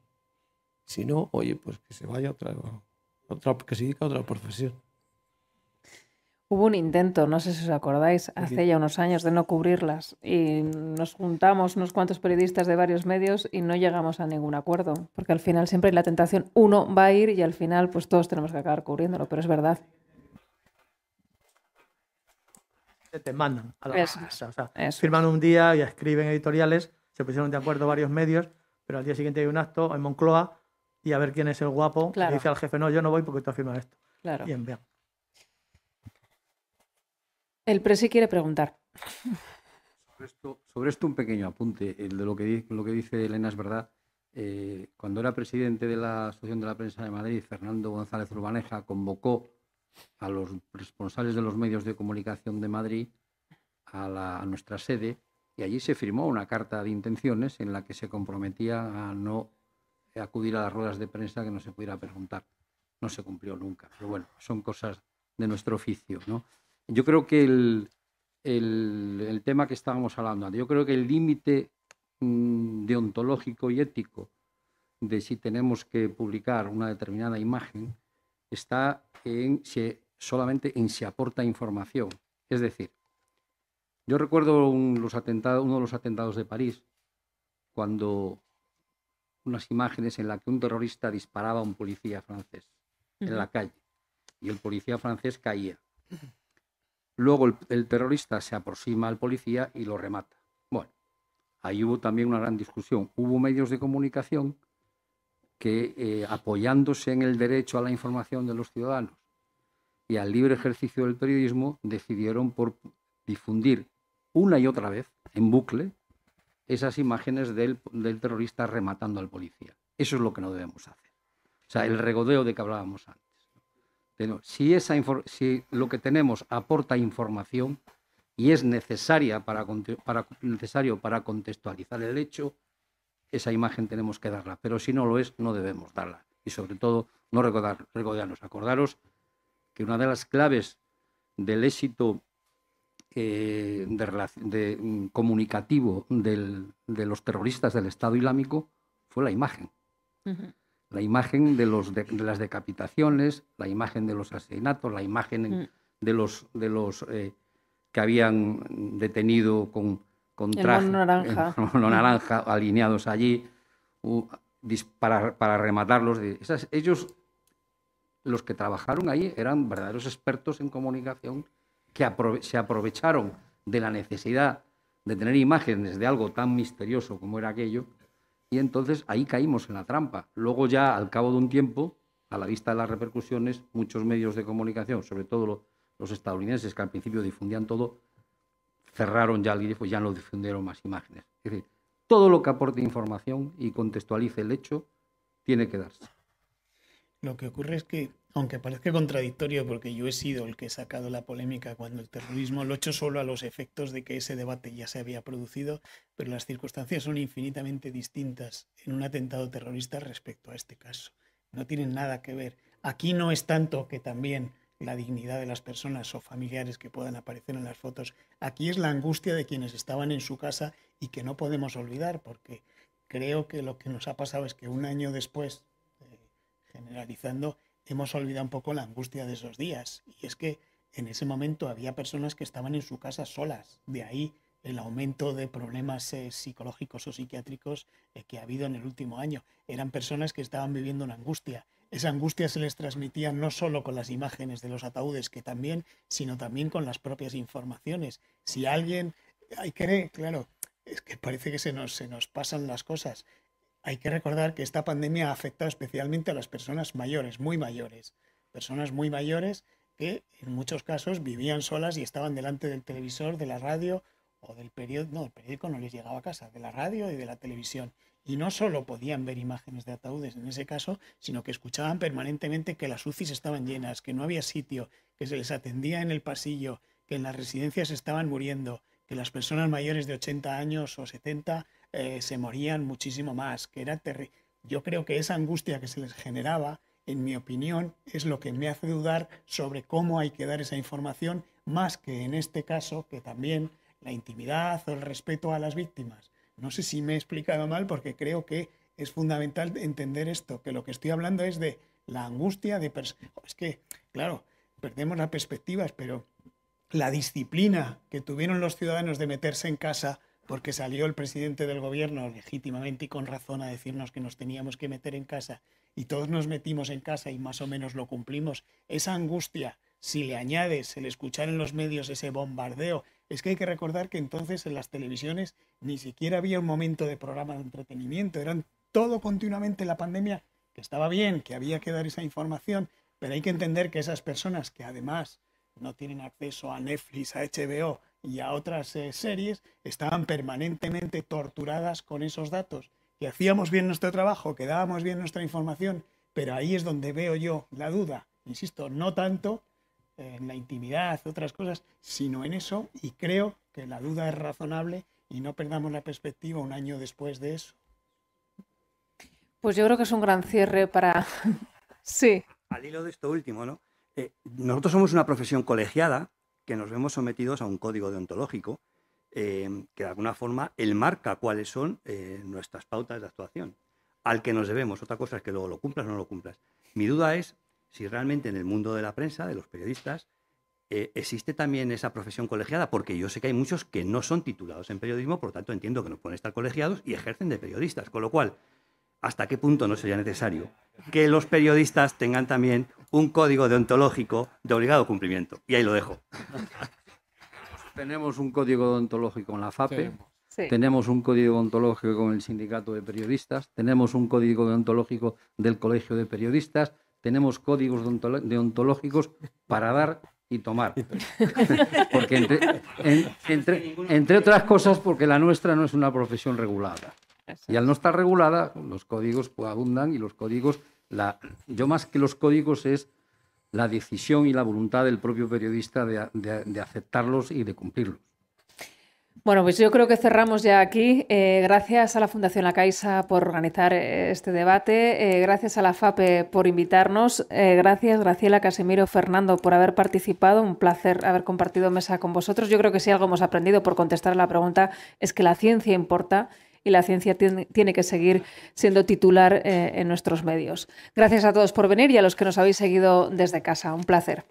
Si no, oye, pues que se vaya otra, que se dedique a otra profesión. Hubo un intento, no sé si os acordáis, hace ya unos años de no cubrirlas y nos juntamos unos cuantos periodistas de varios medios y no llegamos a ningún acuerdo, porque al final siempre hay la tentación, uno va a ir y al final pues todos tenemos que acabar cubriéndolo, pero es verdad. Te mandan a la casa, o sea, firman un día y escriben editoriales, se pusieron de acuerdo varios medios, pero al día siguiente hay un acto en Moncloa y a ver quién es el guapo, y dice al jefe, no, yo no voy porque tú has firmado esto. Claro. Bien, bien. El presi quiere preguntar. Sobre esto, un pequeño apunte. El de lo que, lo que dice Elena es verdad. Eh, cuando era presidente de la Asociación de la Prensa de Madrid, Fernando González Urbaneja convocó a los responsables de los medios de comunicación de Madrid a, nuestra sede y allí se firmó una carta de intenciones en la que se comprometía a no acudir a las ruedas de prensa que no se pudiera preguntar. No se cumplió nunca, pero bueno, son cosas de nuestro oficio, ¿no? Yo creo que el, el, tema que estábamos hablando, yo creo que el límite mm, deontológico y ético de si tenemos que publicar una determinada imagen está en si, solamente en si aporta información. Es decir, yo recuerdo los atentados, uno de los atentados de París, cuando unas imágenes en las que un terrorista disparaba a un policía francés en la calle y el policía francés caía. Luego el, terrorista se aproxima al policía y lo remata. Bueno, ahí hubo también una gran discusión. Hubo medios de comunicación que, eh, apoyándose en el derecho a la información de los ciudadanos y al libre ejercicio del periodismo, decidieron por difundir una y otra vez, en bucle, esas imágenes del, del terrorista rematando al policía. Eso es lo que no debemos hacer. O sea, el regodeo de que hablábamos antes. Si, esa, si lo que tenemos aporta información y es necesaria para, necesario para contextualizar el hecho, esa imagen tenemos que darla. Pero si no lo es, no debemos darla. Y sobre todo, no recordar, recordarnos. Acordaros que una de las claves del éxito eh, de, mm, comunicativo de los terroristas del Estado Islámico fue la imagen. La imagen de, los de, las decapitaciones, la imagen de los asesinatos, la imagen mm. de los, de los eh, que habían detenido con, con traje, naranja, naranja alineados allí para, para rematarlos. Esas, ellos, los que trabajaron ahí, eran verdaderos expertos en comunicación que se aprovecharon de la necesidad de tener imágenes de algo tan misterioso como era aquello, y entonces ahí caímos en la trampa. Luego ya, al cabo de un tiempo, a la vista de las repercusiones, muchos medios de comunicación, sobre todo los estadounidenses, que al principio difundían todo, cerraron ya el grifo y ya no difundieron más imágenes. Es decir, todo lo que aporte información y contextualice el hecho tiene que darse. Lo que ocurre es que, aunque parezca contradictorio, porque yo he sido el que he sacado la polémica cuando el terrorismo lo he hecho solo a los efectos de que ese debate ya se había producido, pero las circunstancias son infinitamente distintas en un atentado terrorista respecto a este caso. No tienen nada que ver. Aquí no es tanto que también la dignidad de las personas o familiares que puedan aparecer en las fotos. Aquí es la angustia de quienes estaban en su casa y que no podemos olvidar, porque creo que lo que nos ha pasado es que un año después, eh, generalizando, hemos olvidado un poco la angustia de esos días. Y es que en ese momento había personas que estaban en su casa solas. De ahí el aumento de problemas eh, psicológicos o psiquiátricos eh, que ha habido en el último año. Eran personas que estaban viviendo una angustia esa angustia se les transmitía no solo con las imágenes de los ataúdes, que también, sino también con las propias informaciones. Si alguien, hay que, claro, es que parece que se nos, se nos pasan las cosas. Hay que recordar que esta pandemia ha afectado especialmente a las personas mayores, muy mayores. Personas muy mayores que en muchos casos vivían solas y estaban delante del televisor, de la radio o del periódico. No, el periódico no les llegaba a casa, de la radio y de la televisión y no solo podían ver imágenes de ataúdes en ese caso, sino que escuchaban permanentemente que las UCIs estaban llenas, que no había sitio, que se les atendía en el pasillo, que en las residencias estaban muriendo, que las personas mayores de 80 años o 70 eh, se morían muchísimo más, que era terrible. Yo creo que esa angustia que se les generaba, en mi opinión, es lo que me hace dudar sobre cómo hay que dar esa información, más que en este caso, que también la intimidad o el respeto a las víctimas no sé si me he explicado mal porque creo que es fundamental entender esto, que lo que estoy hablando es de la angustia de. Es que, claro, perdemos las perspectivas, pero la disciplina que tuvieron los ciudadanos de meterse en casa porque salió el presidente del gobierno legítimamente y con razón a decirnos que nos teníamos que meter en casa y todos nos metimos en casa y más o menos lo cumplimos, esa angustia, si le añades el escuchar en los medios ese bombardeo, es que hay que recordar que entonces en las televisiones ni siquiera había un momento de programa de entretenimiento, eran todo continuamente la pandemia, que estaba bien, que había que dar esa información, pero hay que entender que esas personas que además no tienen acceso a Netflix, a HBO y a otras eh, series, estaban permanentemente torturadas con esos datos, que hacíamos bien nuestro trabajo, que dábamos bien nuestra información, pero ahí es donde veo yo la duda, insisto, no tanto en la intimidad, otras cosas, sino en eso y creo que la duda es razonable y no perdamos la perspectiva un año después de eso. Pues yo creo que es un gran cierre para... sí. Al hilo de esto último, ¿no? Eh, nosotros somos una profesión colegiada que nos vemos sometidos a un código deontológico eh, que de alguna forma él marca cuáles son eh, nuestras pautas de actuación, al que nos debemos. Otra cosa es que luego lo cumplas o no lo cumplas. Mi duda es si realmente en el mundo de la prensa, de los periodistas, eh, existe también esa profesión colegiada, porque yo sé que hay muchos que no son titulados en periodismo, por lo tanto entiendo que no pueden estar colegiados y ejercen de periodistas, con lo cual, ¿hasta qué punto no sería necesario que los periodistas tengan también un código deontológico de obligado cumplimiento? Y ahí lo dejo. Tenemos un código deontológico en la FAPE, tenemos un código deontológico con el sindicato de periodistas, tenemos un código deontológico del colegio de periodistas, tenemos códigos deontológicos para dar y tomar. Porque entre, otras cosas, porque la nuestra no es una profesión regulada. Y al no estar regulada, los códigos pues, abundan y los códigos, yo más que los códigos es la decisión y la voluntad del propio periodista de aceptarlos y de cumplirlos. Bueno, pues yo creo que cerramos ya aquí. Eh, gracias a la Fundación La Caixa por organizar eh, este debate. Eh, gracias a la FAPE por invitarnos. gracias, Graciela, Casemiro, Fernando, por haber participado. Un placer haber compartido mesa con vosotros. Yo creo que si algo hemos aprendido por contestar la pregunta es que la ciencia importa y la ciencia tiene, que seguir siendo titular eh, en nuestros medios. Gracias a todos por venir y a los que nos habéis seguido desde casa. Un placer.